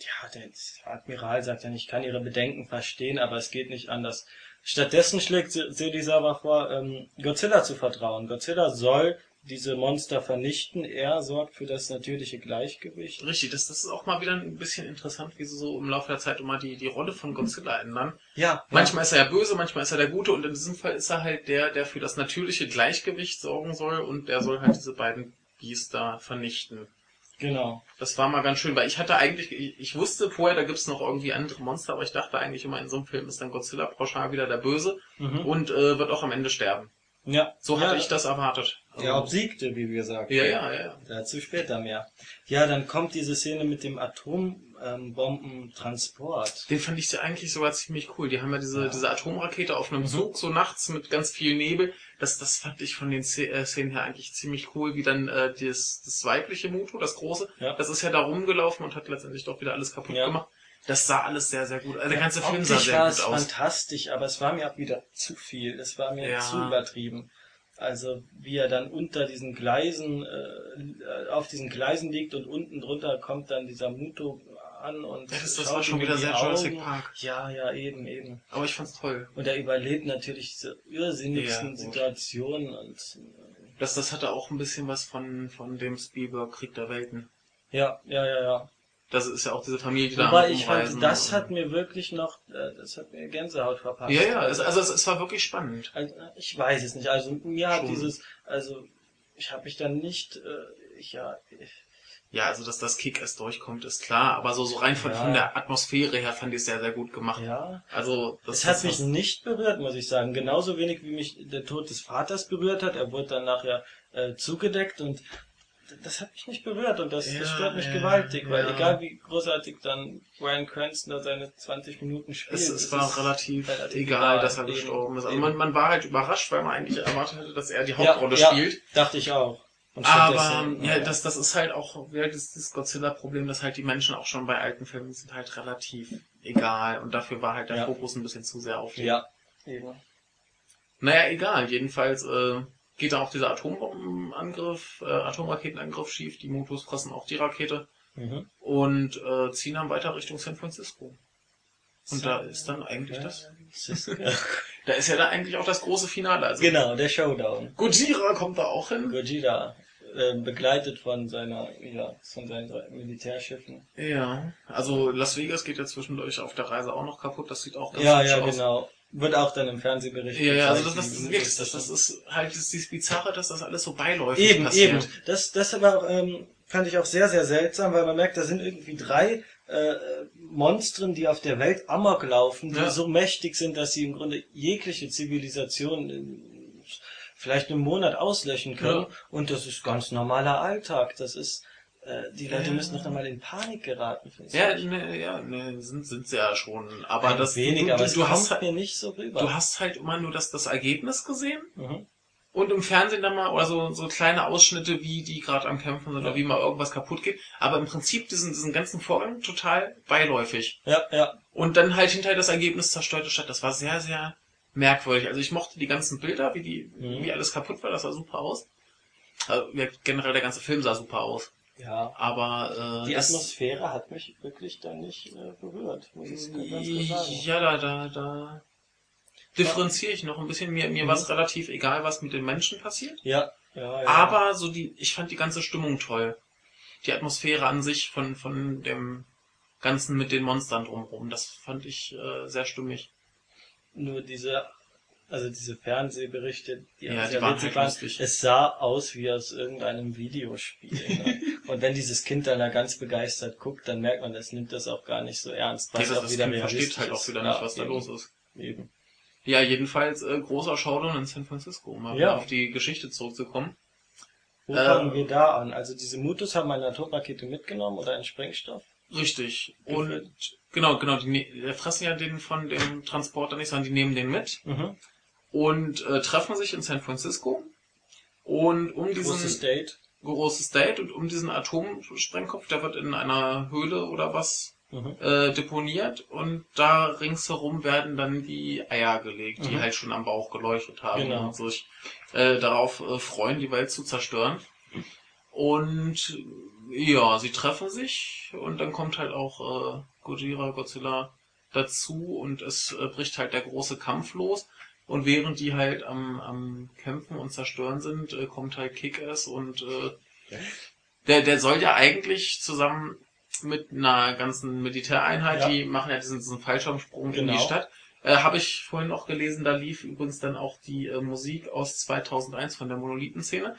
ja, der Admiral sagt dann, ich kann Ihre Bedenken verstehen, aber es geht nicht anders. Stattdessen schlägt Se- Serizawa vor, ähm, Godzilla zu vertrauen. Godzilla soll diese Monster vernichten. Er sorgt für das natürliche Gleichgewicht. Richtig, das, das ist auch mal wieder ein bisschen interessant, wie sie so im Laufe der Zeit immer die, die Rolle von Godzilla ändern. Ja, Manchmal ist er ja böse, manchmal ist er der Gute und in diesem Fall ist er halt der, der für das natürliche Gleichgewicht sorgen soll und der soll halt diese beiden Biester vernichten. Genau. Das war mal ganz schön, weil ich hatte eigentlich, ich, ich wusste vorher, da gibt's noch irgendwie andere Monster, aber ich dachte eigentlich immer, in so einem Film ist dann Godzilla pauschal wieder der Böse Mhm. und äh, wird auch am Ende sterben. Ja, So ja, hatte ich das erwartet. Er obsiegte, wie wir sagten. ja, ja, ja, ja. Dazu später mehr. Ja, dann kommt diese Szene mit dem Atombombentransport. Den fand ich ja eigentlich sogar ziemlich cool. Die haben ja diese, Ja. diese Atomrakete auf einem Mhm. Zug, so nachts mit ganz viel Nebel. Das, das fand ich von den äh, Szenen her eigentlich ziemlich cool, wie dann äh, das, das weibliche Muto, das große, Ja. das ist ja da rumgelaufen und hat letztendlich doch wieder alles kaputt Ja. gemacht. Das sah alles sehr, sehr gut. Also der ganze Film sah sehr war gut es aus. fantastisch, aber es war mir auch wieder zu viel. Es war mir zu übertrieben. Also wie er dann unter diesen Gleisen, äh, auf diesen Gleisen liegt und unten drunter kommt dann dieser Muto an und das, das war schon wieder sehr Jurassic. Park. Ja, ja, eben, eben. Aber ich fand's toll. Und er überlebt natürlich diese irrsinnigsten Ja. Situationen und Das, das hatte auch ein bisschen was von, von dem Spielberg Krieg der Welten. ja, ja, ja, ja. Das ist ja auch diese Familie, die da Wobei am ich fand, das hat mir wirklich noch, äh, das hat mir Gänsehaut verpasst. Ja, ja, es, also es, es war wirklich spannend. Also, ich weiß es nicht. Also mir hat Schon. dieses, also ich habe mich dann nicht, äh, ich, ja, ich, Ja, also dass das Kick erst durchkommt, ist klar, aber so, so rein von, Ja. von der Atmosphäre her fand ich es sehr, sehr gut gemacht. ja. Also das Es hat mich nicht berührt, muss ich sagen. Genauso wenig wie mich der Tod des Vaters berührt hat. Er wurde dann nachher äh, zugedeckt und das hat mich nicht berührt und das, Ja, das stört mich ja, gewaltig, weil ja. egal wie großartig dann Brian Cranston da seine 20 Minuten spielt. es, es war relativ, relativ egal, egal, dass er eben, gestorben ist. Also man, man war halt überrascht, weil man eigentlich erwartet hätte, dass er die Ja, Hauptrolle ja, spielt. Dachte ich auch. Aber ja, das, das ist halt auch wieder das, das Godzilla-Problem, dass halt die Menschen auch schon bei alten Filmen sind halt relativ egal. Und dafür war halt der Ja. Fokus ein bisschen zu sehr auf den. Ja, eben. Naja, egal. Jedenfalls äh, geht da auch dieser Atombombenangriff, äh, Atomraketenangriff schief. Die Mutos fressen auch die Rakete Mhm. und äh, ziehen dann weiter Richtung San Francisco. Und So. da ist dann eigentlich das. <laughs> Da ist ja da eigentlich auch das große Finale. Also genau, der Showdown. Gojira kommt da auch hin. Gojira, äh, begleitet von seiner, ja, von seinen drei Militärschiffen. Ja, also Las Vegas geht ja zwischendurch auf der Reise auch noch kaputt. Das sieht auch ganz Ja, ja, aus. genau. Wird auch dann im Fernsehbericht Ja, ja, also das, das, wirklich, das, das ist halt das, dieses Bizarre, dass das alles so beiläufig Eben, passiert. eben. Das, das aber ähm, fand ich auch sehr, sehr seltsam, weil man merkt, da sind irgendwie drei äh, Monstren, die auf der Welt Amok laufen, die Ja. so mächtig sind, dass sie im Grunde jegliche Zivilisation in vielleicht einen Monat auslöschen können. Ja. Und das ist ganz normaler Alltag. Das ist äh, die Leute müssen doch nochmal in Panik geraten. Ja, ne, ja, ne, sind, sind sie ja schon. Aber Ein das, wenig, du, aber du, hast, halt- mir nicht so rüber. du hast halt immer nur das, das Ergebnis gesehen mhm. und im Fernsehen dann mal oder so, so kleine Ausschnitte, wie die gerade am Kämpfen sind oder Ja. wie mal irgendwas kaputt geht. Aber im Prinzip diesen, diesen ganzen Vorgang total beiläufig. Ja, ja. Und dann halt hinterher das Ergebnis zerstörte Stadt. Das war sehr, sehr merkwürdig. Also ich mochte die ganzen Bilder, wie die, Mhm. wie alles kaputt war, das sah super aus. Also, generell der ganze Film sah super aus. Ja. Aber äh, Die Atmosphäre hat mich wirklich dann nicht äh, berührt, muss ich ganz klar sagen. Ja, da, da, da differenziere ich noch ein bisschen. Mir, mir Mhm. war es relativ egal, was mit den Menschen passiert. Ja, ja, ja. Aber so die, ich fand die ganze Stimmung toll. Die Atmosphäre an sich von, von dem Ganzen mit den Monstern drumherum, das fand ich äh, sehr stimmig. Nur diese, also diese Fernsehberichte, die Ja, die waren halt waren, es sah aus wie aus irgendeinem Videospiel. Ne? <laughs> Und wenn dieses Kind dann da ganz begeistert guckt, dann merkt man, das nimmt das auch gar nicht so ernst. Ja, was das, auch wieder kind versteht halt auch wieder Ja, nicht, was da eben, los ist. Eben. Ja, jedenfalls äh, großer Showdown in San Francisco, um mal Ja. wieder auf die Geschichte zurückzukommen. Wo Äh, fangen wir da an? Also diese Mutus haben eine Atomrakete mitgenommen oder einen Sprengstoff? Richtig. Und genau, genau, die ne- die fressen ja den von dem Transporter nicht, sondern die nehmen den mit. Mhm. und äh, treffen sich in San Francisco. Und um diesen Großes Date. großes Date und um diesen Atomsprengkopf, der wird in einer Höhle oder was Mhm. äh, deponiert und da ringsherum werden dann die Eier gelegt, die Mhm. halt schon am Bauch geleuchtet haben Genau. und sich äh, darauf äh, freuen, die Welt zu zerstören. Und äh, ja, sie treffen sich und dann kommt halt auch äh, Gojira, Godzilla dazu und es äh, bricht halt der große Kampf los. Und während die halt am, am Kämpfen und Zerstören sind, äh, kommt halt Kick-Ass und äh, der, der soll ja eigentlich zusammen mit einer ganzen Militäreinheit, Ja. die machen ja diesen, diesen Fallschirmsprung in die Genau. Stadt. Äh, Habe ich vorhin noch gelesen, da lief übrigens dann auch die äh, Musik aus 2001 von der Monolithenszene,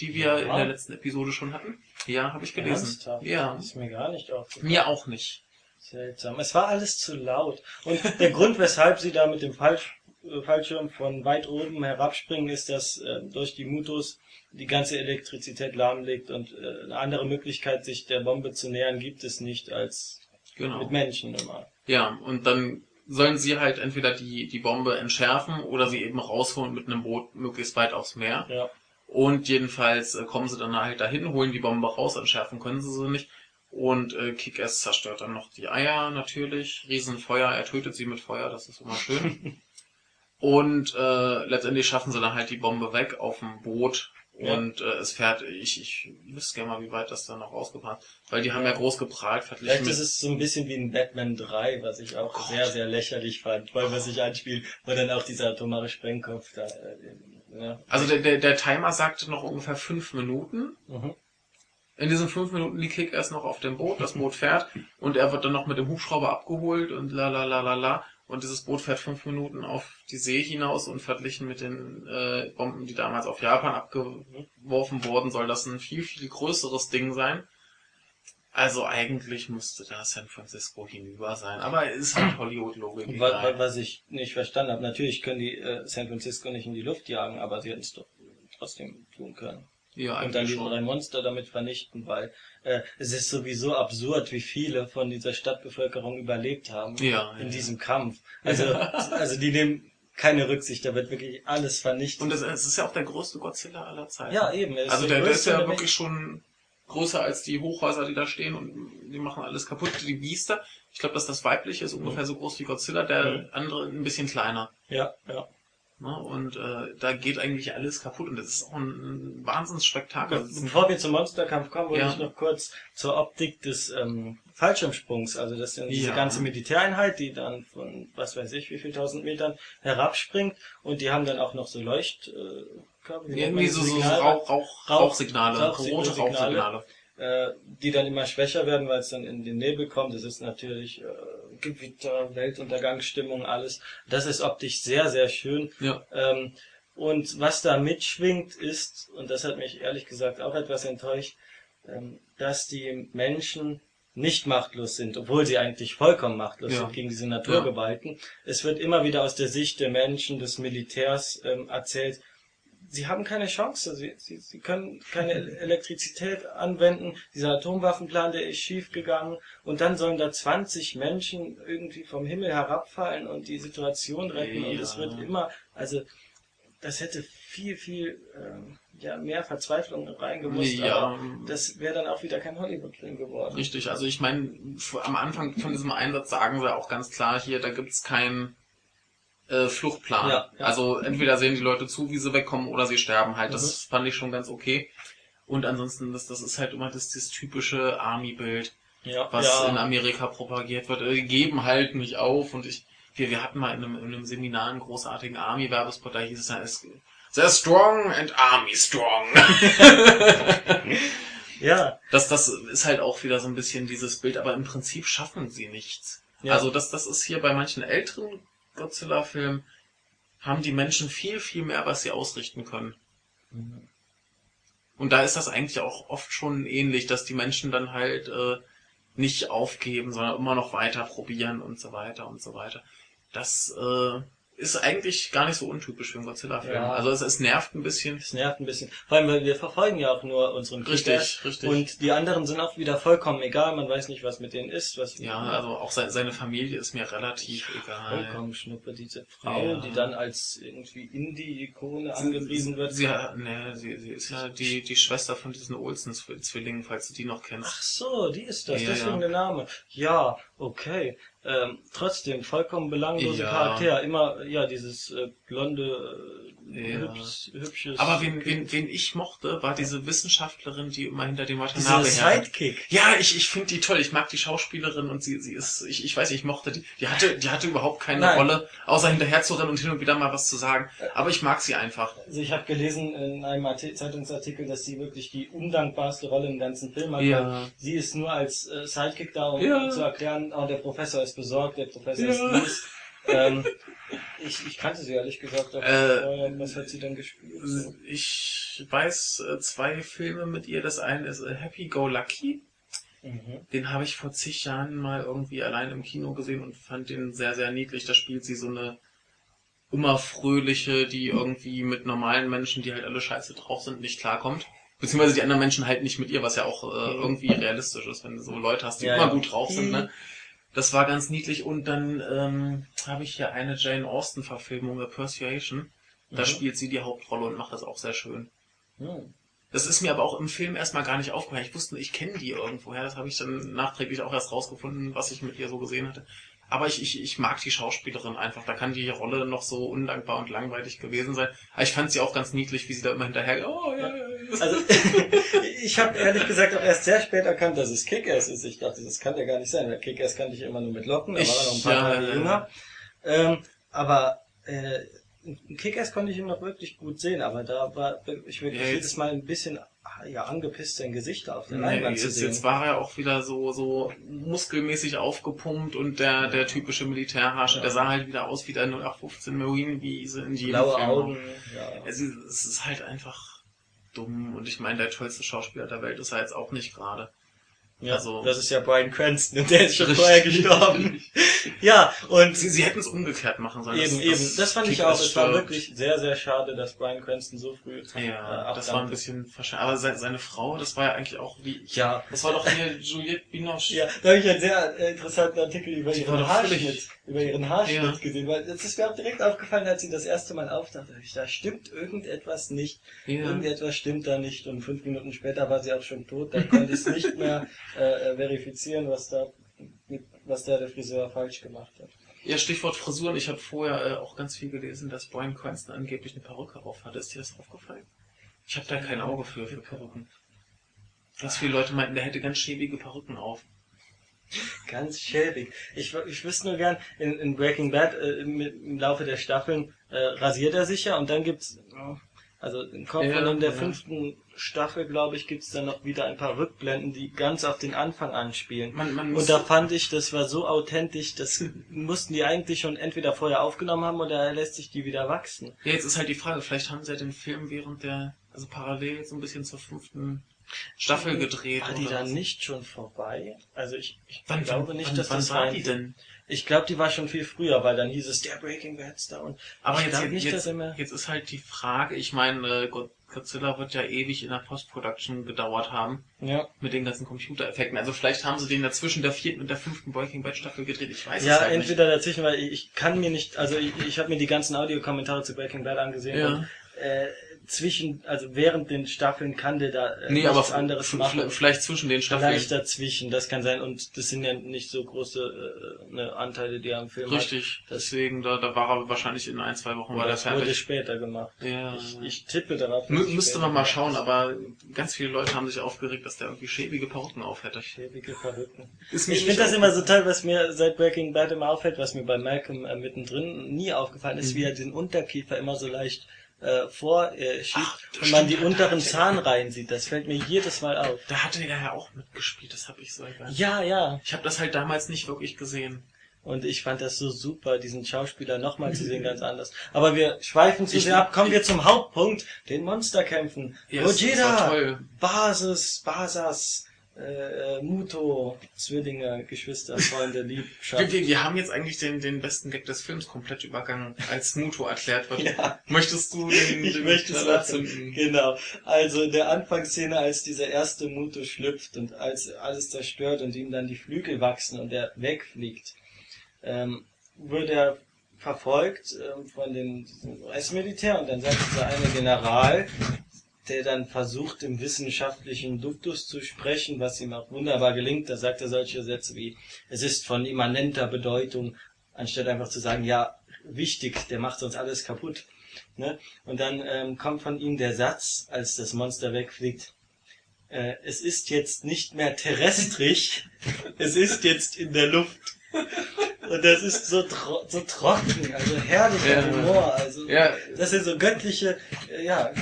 die wir Ja. in der letzten Episode schon hatten. Ja, habe ich gelesen. Ernsthaft? Ja, Das ist mir gar nicht aufgefallen. mir auch nicht. Seltsam. Es war alles zu laut. Und der Grund, weshalb sie da mit dem Fallsch äh, Fallschirm von weit oben herabspringen, ist, dass äh, durch die Mutus die ganze Elektrizität lahmlegt und äh, eine andere Möglichkeit, sich der Bombe zu nähern, gibt es nicht als Genau. mit Menschen immer. Ja, und dann sollen sie halt entweder die, die Bombe entschärfen oder sie eben rausholen mit einem Boot möglichst weit aufs Meer. Ja. Und jedenfalls äh, kommen sie dann halt dahin, holen die Bombe raus, entschärfen können sie sie nicht. Und äh, Kick-Ass zerstört dann noch die Eier natürlich. Riesenfeuer, er tötet sie mit Feuer, das ist immer schön. <laughs> und äh, letztendlich schaffen sie dann halt die Bombe weg auf dem Boot. Ja. Und äh, es fährt, ich, ich wüsste gerne mal, wie weit das dann noch ausgepackt Weil die haben Ja. groß geprahlt, Vielleicht ist es so ein bisschen wie ein Batman 3, was ich auch Gott. sehr, sehr lächerlich fand, weil was sich anspielt, wo dann auch dieser atomare Sprengkopf da. Äh, ja. Also der, der, der Timer sagte noch ungefähr fünf Minuten. Mhm. In diesen fünf Minuten liegt Kick erst noch auf dem Boot, das Boot fährt und er wird dann noch mit dem Hubschrauber abgeholt und la la la la la. Und dieses Boot fährt fünf Minuten auf die See hinaus und verglichen mit den äh, Bomben, die damals auf Japan abgeworfen wurden, soll das ein viel, viel größeres Ding sein. Also eigentlich müsste da San Francisco hinüber sein. Aber es ist halt Hollywood-Logik. Und wa- wa- egal. Was ich nicht verstanden habe, natürlich können die äh, San Francisco nicht in die Luft jagen, aber sie hätten es doch trotzdem tun können. Ja, Und dann schon. drei Monster damit vernichten, weil äh, es ist sowieso absurd, wie viele von dieser Stadtbevölkerung überlebt haben Ja, in ja. diesem Kampf. Also, <laughs> also die nehmen keine Rücksicht, da wird wirklich alles vernichtet. Und es, ist ja auch der größte Godzilla aller Zeiten. ja, eben. Also der, der ist ja wirklich schon größer als die Hochhäuser, die da stehen und die machen alles kaputt. Die Biester, ich glaube, dass das weibliche ist ungefähr so groß wie Godzilla, der Mhm. andere ein bisschen kleiner. Ja, ja. Ne? Und äh, da geht eigentlich alles kaputt und das ist auch ein, ein Wahnsinnsspektakel. Bevor wir zum Monsterkampf kommen, wollte Ja. ich noch kurz zur Optik des ähm, Fallschirmsprungs. Also das ist diese Ja. ganze Militäreinheit, die dann von was weiß ich wie viel tausend Metern herabspringt und die haben dann auch noch so Leuchtkörper, man Irgendwie so, so Rauch, Rauch, Rauch- Rauchsignale, Rauchsignale. rote Rauchsignale. Äh, die dann immer schwächer werden, weil es dann in den Nebel kommt. Das ist natürlich äh, Gewitter, Weltuntergangsstimmung, alles. Das ist optisch sehr, sehr schön. Ja. Ähm, und was da mitschwingt ist, und das hat mich ehrlich gesagt auch etwas enttäuscht, ähm, dass die Menschen nicht machtlos sind, obwohl sie eigentlich vollkommen machtlos Ja. sind gegen diese Naturgewalten. Es wird immer wieder aus der Sicht der Menschen, des Militärs ähm, erzählt, sie haben keine Chance. Sie, sie, sie können keine Elektrizität anwenden. Dieser Atomwaffenplan, der ist schief gegangen. Und dann sollen da 20 Menschen irgendwie vom Himmel herabfallen und die Situation retten. Und es Ja. wird immer, also das hätte viel, viel ähm, ja, mehr Verzweiflung reingemusst. Ja. Aber das wäre dann auch wieder kein Hollywood-Film geworden. Richtig, also ich meine, am Anfang von diesem Einsatz sagen sie auch ganz klar hier, da gibt's keinen äh, Fluchtplan. Ja, ja. Also entweder sehen die Leute zu, wie sie wegkommen, oder sie sterben halt. Das Mhm. fand ich schon ganz okay. Und ansonsten, das, das ist halt immer das, das typische Army-Bild, Ja, was in Amerika propagiert wird. Äh, Die geben halt nicht auf und ich, wir, wir hatten mal in einem, in einem Seminar einen großartigen Army-Werbespot, da hieß es ja, es, they're strong and Army strong. <laughs> ja, Das, das ist halt auch wieder so ein bisschen dieses Bild, aber im Prinzip schaffen sie nichts. Ja. Also das, das ist hier bei manchen älteren Godzilla-Filmen, haben die Menschen viel, viel mehr, was sie ausrichten können. Mhm. Und da ist das eigentlich auch oft schon ähnlich, dass die Menschen dann halt äh, nicht aufgeben, sondern immer noch weiter probieren und so weiter und so weiter. Das äh, ist eigentlich gar nicht so untypisch für einen Godzilla-Film. Ja. Also es, es nervt ein bisschen. Das nervt ein bisschen. Vor allem, weil wir verfolgen ja auch nur unseren Richtig, Kicker. richtig. Und die anderen sind auch wieder vollkommen egal. Man weiß nicht, was mit denen ist. Was Ja, also auch se seine Familie ist mir relativ egal. vollkommen schnuppe. Diese Frau, Ja. die dann als irgendwie Indie-Ikone angepriesen wird. Sie, ne, sie, sie ist ja die, die Schwester von diesen Olsen-Zwillingen, falls du die noch kennst. Ach so, die ist das. Ja, deswegen ja. der Name. Ja, okay. Ähm, trotzdem vollkommen belanglose Ja. Charakter. Immer, ja, dieses äh, blonde, äh, Ja. hübsch, hübsches. Aber wen, wen, wen ich mochte, war diese Wissenschaftlerin, die immer hinter dem Watanabe diese. Sidekick. Ja, ich, ich finde die toll. Ich mag die Schauspielerin und sie, sie ist, ich, ich weiß, nicht, ich mochte die. Die hatte, die hatte überhaupt keine Nein. Rolle, außer hinterher zu rennen und hin und wieder mal was zu sagen. Aber ich mag sie einfach. Also ich habe gelesen in einem Arti- Zeitungsartikel, dass sie wirklich die undankbarste Rolle im ganzen Film hat. Ja. Sie ist nur als äh, Sidekick da, um Ja. zu erklären, oh, der Professor ist besorgt, der Professor Ja. ist mies. Ähm, ich, ich kannte sie ehrlich gesagt. auch Äh. Was hat sie denn gespielt? Ich weiß äh, zwei Filme mit ihr. Das eine ist äh, Happy Go Lucky. Mhm. Den habe ich vor zig Jahren mal irgendwie allein im Kino gesehen und fand den sehr, sehr niedlich. Da spielt sie so eine immer fröhliche, die irgendwie mit normalen Menschen, die halt alle scheiße drauf sind, nicht klarkommt. Beziehungsweise die anderen Menschen halt nicht mit ihr, was ja auch äh, Mhm. irgendwie realistisch ist, wenn du so Leute hast, die Ja, immer ja. gut drauf sind. Ne? <laughs> Das war ganz niedlich. Und dann ähm, habe ich hier eine Jane Austen-Verfilmung, The Persuasion. Da Mhm. spielt sie die Hauptrolle und macht das auch sehr schön. Hm. Das ist mir aber auch im Film erstmal gar nicht aufgefallen. Ich wusste, ich kenne die irgendwoher. Das habe ich dann nachträglich auch erst rausgefunden, was ich mit ihr so gesehen hatte. Aber ich, ich, ich mag die Schauspielerin einfach. Da kann die Rolle noch so undankbar und langweilig gewesen sein. Aber ich fand sie auch ganz niedlich, wie sie da immer hinterher. Oh, ja, ja, ja. Also, <laughs> ich habe ehrlich gesagt auch erst sehr spät erkannt, dass es Kick-Ass ist. Ich dachte, das kann ja gar nicht sein, Kick-Ass kannte ich immer nur mit Locken, da war er noch ein paar ja, Tage ja, jünger. Ähm, aber äh, in Kick-Ass konnte ich ihn noch wirklich gut sehen, aber da war ich wirklich Ja, jedes Mal ein bisschen ja, angepisst, sein Gesicht auf der Leinwand zu jetzt, sehen. jetzt war er auch wieder so, so muskelmäßig aufgepumpt und der, der typische Militärharscher, Ja. der sah halt wieder aus wie der 0815 Marine, wie sie in jedem Blaue Film Augen, ja. Es ist, es ist halt einfach dumm und ich meine, der tollste Schauspieler der Welt ist er jetzt auch nicht gerade. Ja. also- das ist ja Brian Cranston und der ist schon Richtig. vorher gestorben. <laughs> ja, und Sie, sie hätten es umgekehrt machen sollen. Eben, Das- eben. das Das fand ich auch. Es war wirklich sehr, sehr schade, dass Brian Cranston so früh. Ja, äh, das war ein bisschen verschämt. Aber se- seine Frau, das war ja eigentlich auch wie. Ja. Das war doch hier Juliette Binoche. Ja, da habe ich einen sehr äh, interessanten Artikel über Die ihren Haarschnitt, völlig- über ihren Haarschnitt Ja. gesehen, weil das ist mir auch direkt aufgefallen, als sie das erste Mal auftauchte. Da, da stimmt irgendetwas nicht, Ja. irgendetwas stimmt da nicht und fünf Minuten später war sie auch schon tot. Da konnte ich es nicht mehr äh, äh, verifizieren, was da, was da der Friseur falsch gemacht hat. Ja, Stichwort Frisuren. Ich habe vorher äh, auch ganz viel gelesen, dass Brian Cranston angeblich eine Perücke auf hatte. Ist dir das aufgefallen? Ich habe da kein Auge für, für Perücken. Ganz viele Leute meinten, der hätte ganz schäbige Perücken auf. Ganz schäbig. Ich, ich wüsste nur gern, in, in Breaking Bad äh, im, im Laufe der Staffeln äh, rasiert er sich ja und dann gibt's, also im Kopf Ja, von der ja. fünften Staffel, glaube ich, gibt's dann noch wieder ein paar Rückblenden, die ganz auf den Anfang anspielen. Man, man Und da fand ich, das war so authentisch, das <laughs> mussten die eigentlich schon entweder vorher aufgenommen haben oder er lässt sich die wieder wachsen. ja, jetzt ist halt die Frage, vielleicht haben sie ja den Film während der, also parallel so ein bisschen zur fünften Staffel gedreht. War die dann was. nicht schon vorbei? Also ich, ich Wann, glaube wann, nicht, wann, dass wann das war rein- die denn? Ich glaube, die war schon viel früher, weil dann hieß es der Breaking Bad Star und Aber jetzt, nicht, jetzt, mehr. jetzt ist halt die Frage, ich meine, äh, God- Godzilla wird ja ewig in der Post-Production gedauert haben, Ja. mit den ganzen Computereffekten. Also vielleicht haben sie den dazwischen der vierten und der fünften Breaking Bad Staffel gedreht, ich weiß Ja, es halt entweder dazwischen, weil ich, ich kann mir nicht, also ich, ich habe mir die ganzen Audiokommentare zu Breaking Bad angesehen Ja. und äh, zwischen, also während den Staffeln kann der da äh. Nee, aber nichts anderes machen. vielleicht zwischen den Staffeln. Vielleicht dazwischen, das kann sein. Und das sind ja nicht so große äh, ne, Anteile, die er am Film Richtig, deswegen, da, da war er wahrscheinlich in ein, zwei Wochen hat. war Das wurde fertig. später gemacht. Ja. Ich, ich tippe darauf. es müsste man mal schauen, aber ganz viele Leute haben sich aufgeregt, dass der irgendwie schäbige Perücken auf hätte. Schäbige mir Ich finde das immer so toll, was mir seit Breaking Bad immer auffällt, was mir bei Malcolm äh, mittendrin nie aufgefallen ist, Mhm. wie er den Unterkiefer immer so leicht äh, vorschiebt äh, Ach, und man die unteren er- Zahnreihen sieht. Das fällt mir jedes Mal auf. Da hatte er ja auch mitgespielt, das habe ich so egal. Ja, ja. Ich habe das halt damals nicht wirklich gesehen. Und ich fand das so super, diesen Schauspieler nochmal zu sehen, ganz anders. Aber wir schweifen zu Ich- sehr ab. Kommen wir zum Hauptpunkt, den Monsterkämpfen. Gojira, toll. Basis, Basas, äh, äh, Muto, Zwillinge, Geschwister, Freunde, Liebschaft. Wir, wir, haben jetzt eigentlich den, den besten Gag des Films komplett übergangen, als Muto erklärt wird. <laughs> Ja. Möchtest du den, Ich den möchte es machen. Genau. Also in der Anfangsszene, als dieser erste Muto schlüpft und als alles zerstört und ihm dann die Flügel wachsen und er wegfliegt, ähm, wird er verfolgt ähm, von den diesem US-Militär und dann sagt dieser eine General, der dann versucht, im wissenschaftlichen Duktus zu sprechen, was ihm auch wunderbar gelingt, da sagt er solche Sätze wie, es ist von immanenter Bedeutung, anstatt einfach zu sagen, ja, wichtig, der macht uns alles kaputt. Ne? Und dann ähm, kommt von ihm der Satz, als das Monster wegfliegt, äh, es ist jetzt nicht mehr terrestrisch, <laughs> es ist jetzt in der Luft. <laughs> Und das ist so, tro so trocken, also herrlicher Ja. Humor. Also Ja. das sind so göttliche, äh, ja,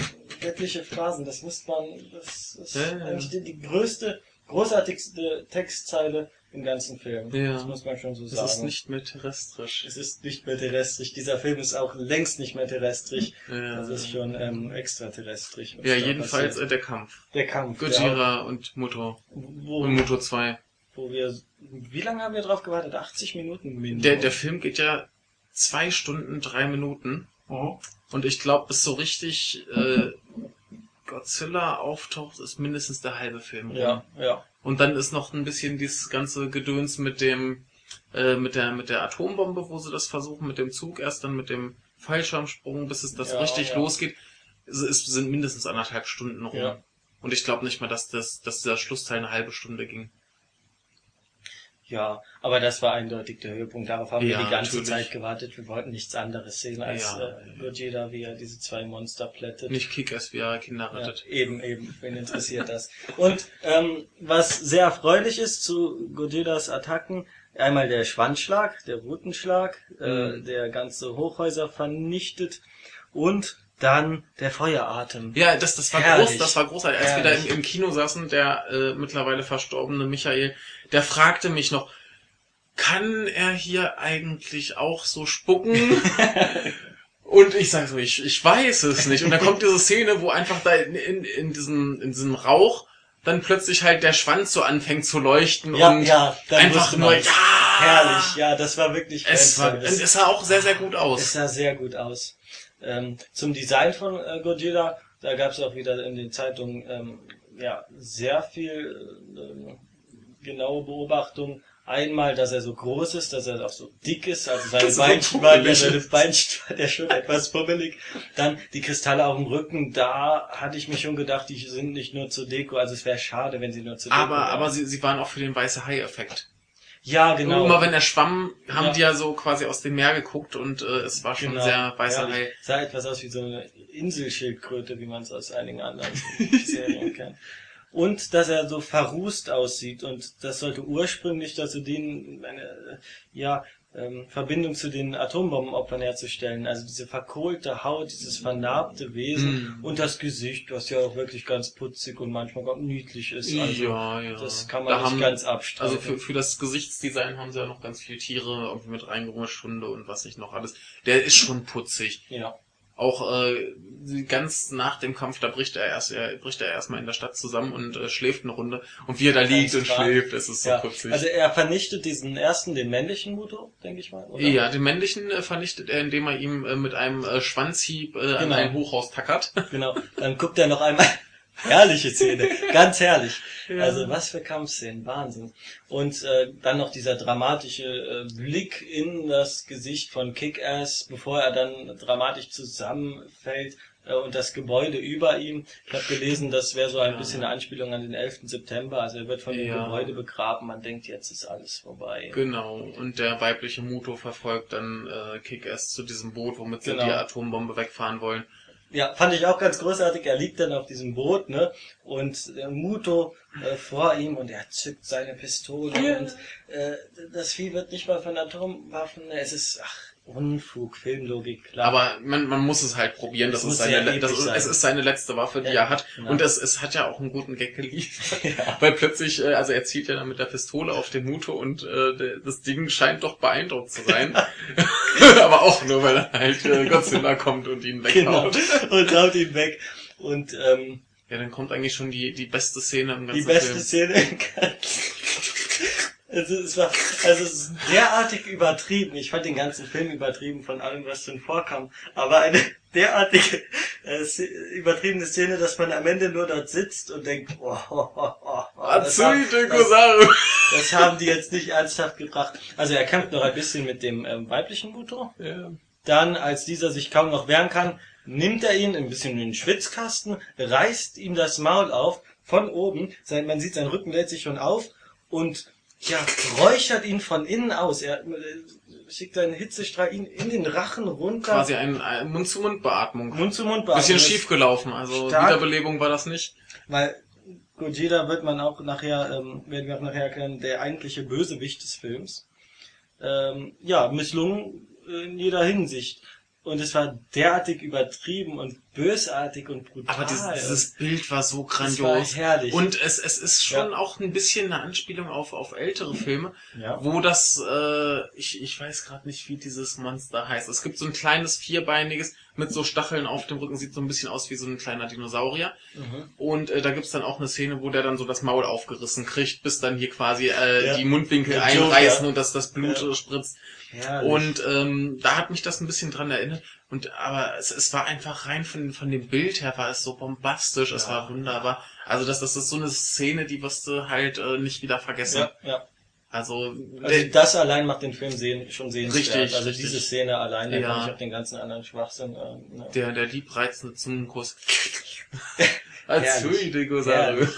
göttliche Phrasen. Das muss man, das ist Ja, ja. eigentlich die, die größte, großartigste Textzeile im ganzen Film. Ja. Das muss man schon so Es sagen. ist nicht mehr terrestrisch. es ist nicht mehr terrestrisch. Dieser Film ist auch längst nicht mehr terrestrisch. Ja. Das ist schon ähm, extraterrestrisch. Ja, jedenfalls äh, der Kampf. der Kampf. Gojira und Muto. wo, Und Muto 2. wo wir, wie lange haben wir drauf gewartet? 80 Minuten Minimum. Der, der Film geht ja zwei Stunden, drei Minuten. Mhm. Und ich glaube, bis so richtig äh, Godzilla auftaucht, ist mindestens der halbe Film. rum. Ja, ja. Und dann ist noch ein bisschen dieses ganze Gedöns mit dem, äh, mit der, mit der Atombombe, wo sie das versuchen, mit dem Zug, erst dann mit dem Fallschirmsprung, bis es das Ja, richtig ja. losgeht. Es, es sind mindestens anderthalb Stunden rum. Ja. Und ich glaube nicht mal, dass das, dass dieser Schlussteil eine halbe Stunde ging. Ja, aber das war eindeutig der Höhepunkt. Darauf haben Ja, wir die ganze natürlich. Zeit gewartet. Wir wollten nichts anderes sehen als Ja, äh, Gojira, wie er diese zwei Monster plättet. Nicht Kick-Ass, wie er Kinder Ja, rettet. eben, eben. Wen interessiert das? Und ähm, was sehr erfreulich ist zu Gojiras Attacken, einmal der Schwanzschlag, der Rutenschlag, äh, Mhm. der ganze Hochhäuser vernichtet und dann der Feueratem. Ja, das, das war Herrlich. groß, das war großartig. Als wir da Herrlich. im, im Kino saßen, der äh, mittlerweile verstorbene Michael, der fragte mich noch, kann er hier eigentlich auch so spucken? <laughs> Und ich sage so, ich, ich weiß es nicht. Und dann kommt diese Szene, wo einfach da in, in, in, diesem, in diesem Rauch dann plötzlich halt der Schwanz so anfängt zu leuchten Ja, und ja, dann einfach nur, ja! Herrlich, ja, das war wirklich Es, war, es sah auch sehr, sehr gut Es aus. sah sehr gut aus. Ähm, zum Design von äh, Gojira, da gab es auch wieder in den Zeitungen ähm, ja, sehr viel ähm, genaue Beobachtung. Einmal, dass er so groß ist, dass er auch so dick ist, also seine Beinchen waren, ja, pummelig seine ist. Beinchen <laughs> waren ja schon etwas pummelig. Dann die Kristalle auf dem Rücken, da hatte ich mir schon gedacht, die sind nicht nur zur Deko, also es wäre schade, wenn sie nur zur Deko Aber, wären. aber sie, sie waren auch für den weiße Hai-Effekt. Ja, genau. Immer wenn er schwamm, haben Ja. die ja so quasi aus dem Meer geguckt und äh, es war schon Genau. sehr weißer Herrlich. Hai. Sah etwas aus wie so eine Inselschildkröte, wie man es aus einigen anderen <laughs> Serien kennt. Und dass er so verrußt aussieht und das sollte ursprünglich dazu dienen, eine äh, ja, ähm, Verbindung zu den Atombombenopfern herzustellen. Also diese verkohlte Haut, dieses vernarbte Wesen Mm. und das Gesicht, was ja auch wirklich ganz putzig und manchmal ganz niedlich ist. Also ja, ja. das kann man Da nicht haben, ganz abstreiten. Also für, für das Gesichtsdesign haben sie ja noch ganz viele Tiere irgendwie mit reingemischt, Hunde und was nicht noch alles. Der ist schon putzig. ja. Auch äh, ganz nach dem Kampf, da bricht er erst, er bricht er erstmal in der Stadt zusammen und äh, schläft eine Runde. Und wie er da liegt und schläft, das ist so ja. putzig. Also er vernichtet diesen ersten, den männlichen Muto, denke ich mal. Oder? ja, den männlichen äh, vernichtet er, indem er ihm äh, mit einem äh, Schwanzhieb äh, an Genau. ein Hochhaus tackert. <laughs> Genau. Dann guckt er noch einmal. Herrliche Szene, ganz herrlich. <laughs> Ja. Also was für Kampfszenen, Wahnsinn. Und äh, dann noch dieser dramatische äh, Blick in das Gesicht von Kick-Ass, bevor er dann dramatisch zusammenfällt äh, und das Gebäude über ihm. Ich habe gelesen, das wäre so ein Ja. bisschen eine Anspielung an den 11. September. Also er wird von dem Ja. Gebäude begraben. Man denkt, jetzt ist alles vorbei. Genau, und der weibliche Muto verfolgt dann äh, Kick-Ass zu diesem Boot, womit sie Genau. die Atombombe wegfahren wollen. Ja, fand ich auch ganz großartig. Er liegt dann auf diesem Boot, ne? Und der Muto äh, vor ihm und er zückt seine Pistole Ja. und äh, das Vieh wird nicht mal von Atomwaffen. Es ist ach Unfug, Filmlogik, klar. Aber man, man muss es halt probieren. Das Es muss ist seine, das sein. es ist seine letzte Waffe, die Ja, er hat. genau. Und es, es hat ja auch einen guten Gag geliefert. <laughs> ja. Weil plötzlich, äh, also er zielt ja dann mit der Pistole auf den Muto und äh, das Ding scheint doch beeindruckt zu sein. <laughs> <laughs> Aber auch nur, weil dann halt äh, Godzilla kommt und ihn genau. weghaut. Und haut ihn weg. Und ähm, Ja, dann kommt eigentlich schon die, die beste Szene im ganzen die beste Film. Szene im ganzen. Also es war, also es ist derartig übertrieben. Ich fand den ganzen Film übertrieben von allem, was drin vorkam. Aber eine derartige äh, übertriebene Szene, dass man am Ende nur dort sitzt und denkt, oh, oh, oh, oh, das, haben, das, das haben die jetzt nicht ernsthaft gebracht. Also er kämpft noch ein bisschen mit dem ähm, weiblichen Buto. Ja. Dann, als dieser sich kaum noch wehren kann, nimmt er ihn ein bisschen in den Schwitzkasten, reißt ihm das Maul auf, von oben, sein, man sieht, sein Rücken lädt sich schon auf und ja, räuchert ihn von innen aus. Er äh, schickt einen Hitzestrahl ihn in den Rachen runter. Quasi ein, ein Mund-zu-Mund-Beatmung. Mund zu Mund Bisschen beatmen. schief gelaufen, also Stark. Wiederbelebung war das nicht. Weil Gojira wird man auch nachher, ähm, werden wir auch nachher erkennen, der eigentliche Bösewicht des Films. Ähm, ja, misslungen in jeder Hinsicht. Und es war derartig übertrieben und bösartig und brutal. Aber dieses, dieses Bild war so das war grandios. herrlich. Und es, es ist schon Ja. auch ein bisschen eine Anspielung auf, auf ältere Filme, ja. wo das, äh, ich, ich weiß gerade nicht, wie dieses Monster heißt. Es gibt so ein kleines vierbeiniges mit so Stacheln auf dem Rücken, sieht so ein bisschen aus wie so ein kleiner Dinosaurier. Mhm. Und äh, da gibt's dann auch eine Szene, wo der dann so das Maul aufgerissen kriegt, bis dann hier quasi äh, Ja. die Mundwinkel einreißen und dass das Blut spritzt. Herrlich. Und ähm, da hat mich das ein bisschen dran erinnert. Und aber es, es war einfach rein von, von dem Bild her war es so bombastisch, es Ja. war wunderbar. Also das, das ist so eine Szene, die wirst du halt äh, nicht wieder vergessen. ja, ja. Also, Also das allein macht den Film sehen, schon sehenswert. Richtig, also richtig. diese Szene allein, dann Ja. kann ich auch den ganzen anderen Schwachsinn. Äh, ne. der, der liebreizende Zungenkuss. <laughs> Gozaru. Herrlich.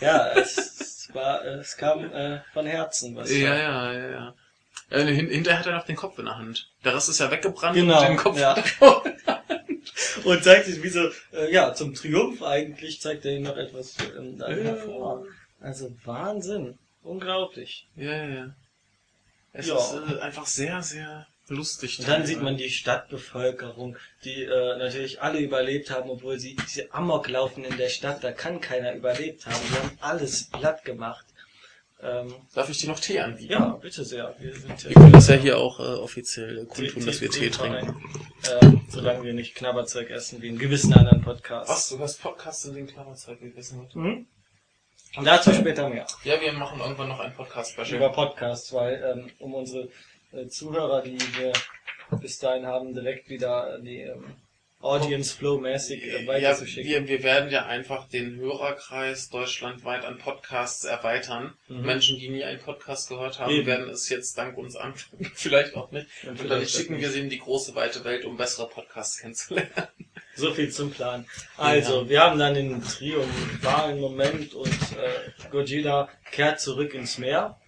Ja, es, es war, äh, es kam äh, von Herzen. Was Ja, war. ja, ja, ja. Äh, hin, hinterher hat er noch den Kopf in der Hand. Der Rest ist ja weggebrannt Genau, und den Kopf ja. <laughs> Und zeigt sich wie so, äh, ja, zum Triumph eigentlich zeigt er ihn noch etwas ähm, da Ja. hervor. Also Wahnsinn. Unglaublich. Ja, ja, ja. Es Ja. ist äh, einfach sehr, sehr lustig. Und dann sieht man die Stadtbevölkerung, die äh, natürlich alle überlebt haben, obwohl sie diese Amok laufen in der Stadt, da kann keiner überlebt haben. Die haben alles platt gemacht. Ähm, Darf ich dir noch Tee anbieten? ja, bitte sehr. Wir sind Wir können das ja hier auch äh, offiziell kundtun, dass wir Tee trinken. Äh, solange wir nicht Knabberzeug essen, wie in gewissen anderen Podcasts. Was? Du hast Podcast in den Klammerzeug gegessen? Mhm. Und dazu später mehr. Ja, wir machen irgendwann noch ein Podcast-Special. Über Podcasts, weil ähm, um unsere äh, Zuhörer, die wir bis dahin haben, direkt wieder die ähm, Audience Flow mäßig äh, Ja, weiterzuschicken. wir, wir werden ja einfach den Hörerkreis deutschlandweit an Podcasts erweitern. Mhm. Menschen, die nie einen Podcast gehört haben, Eben. werden es jetzt dank uns anfangen. <laughs> Vielleicht auch nicht. Und Und dann schicken wir sie in die große, weite Welt, um bessere Podcasts kennenzulernen. <laughs> So viel zum Plan. Also, wir haben dann den triumphalen Moment und äh, Gojira kehrt zurück ins Meer,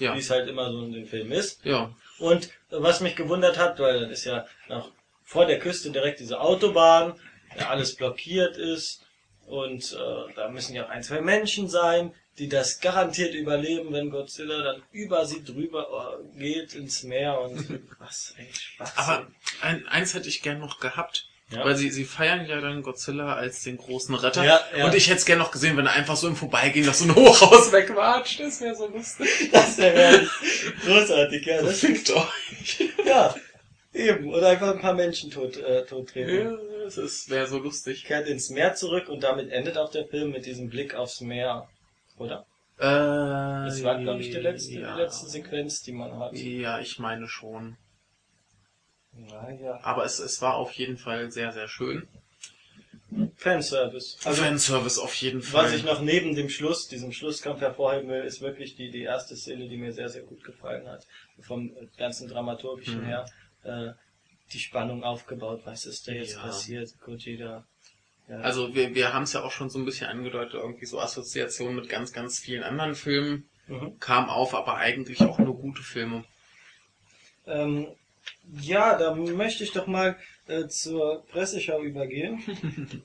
Ja. wie es halt immer so in dem Film ist. Ja. Und äh, was mich gewundert hat, weil das ist ja noch vor der Küste direkt diese Autobahn, ja, alles blockiert ist und äh, da müssen ja auch ein, zwei Menschen sein, die das garantiert überleben, wenn Godzilla dann über sie drüber äh, geht ins Meer und <laughs> was, ey, Schwachsinn. Aber ein, eins hätte ich gern noch gehabt. Ja. Weil sie, sie feiern ja dann Godzilla als den großen Retter. Ja, ja. Und ich hätte es gern noch gesehen, wenn er einfach so im Vorbeigehen noch so ein Hochhaus <laughs> wegwatscht. Das wäre so lustig. das wäre großartig, ja. Das, Fickt euch. ja. Eben, oder einfach ein paar Menschen tot, äh, tot treten. Ja, das wäre so lustig. Kehrt ins Meer zurück und damit endet auch der Film mit diesem Blick aufs Meer. Oder? Äh, Das war, glaube ich, die letzte, ja. die letzte Sequenz, die man hat. Ja, ich meine schon. Naja. Aber es, es war auf jeden Fall sehr, sehr schön. Fanservice. Also, Fanservice auf jeden Fall. was ich noch neben dem Schluss, diesem Schlusskampf hervorheben will, ist wirklich die, die erste Szene, die mir sehr, sehr gut gefallen hat. Vom ganzen Dramaturgischen Mhm. her. Äh, die Spannung aufgebaut, was ist da jetzt Ja. passiert? Gojira. Ja. Also wir, wir haben es ja auch schon so ein bisschen angedeutet, irgendwie so Assoziationen mit ganz, ganz vielen anderen Filmen mhm. kam auf, aber eigentlich auch nur gute Filme. Ähm, ja, da möchte ich doch mal äh, zur Presseschau übergehen. <laughs>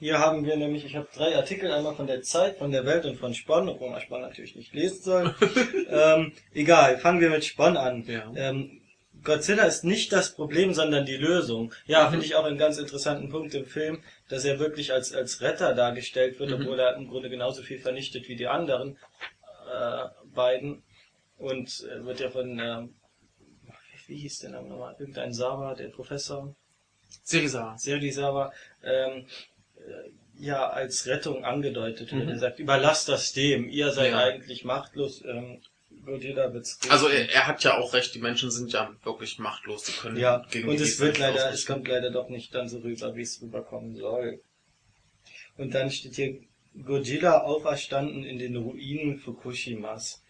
Hier haben wir nämlich, ich habe drei Artikel, einmal von der Zeit, von der Welt und von Spon, obwohl man Spon natürlich nicht lesen soll. <laughs> ähm, egal, fangen wir mit Spon an. Ja. Ähm, Godzilla ist nicht das Problem, sondern die Lösung. Ja, Mhm. finde ich auch einen ganz interessanten Punkt im Film, dass er wirklich als, als Retter dargestellt wird, Mhm. obwohl er im Grunde genauso viel vernichtet wie die anderen äh, beiden. Und äh, wird ja von, ähm, wie hieß der Name nochmal? Irgendein Sawa, der Professor, Serisawa. Sergi Sawa, ähm, äh, ja, als Rettung angedeutet wird. Mhm. Er sagt, überlasst das dem, ihr seid Ja. eigentlich machtlos, ähm, Godzilla wird's gut. Also er, er hat ja auch recht, die Menschen sind ja wirklich machtlos, die können Ja, gegen und die es wird leider, es kommt leider doch nicht dann so rüber, wie es rüberkommen soll. Und dann steht hier Godzilla auferstanden in den Ruinen Fukushimas.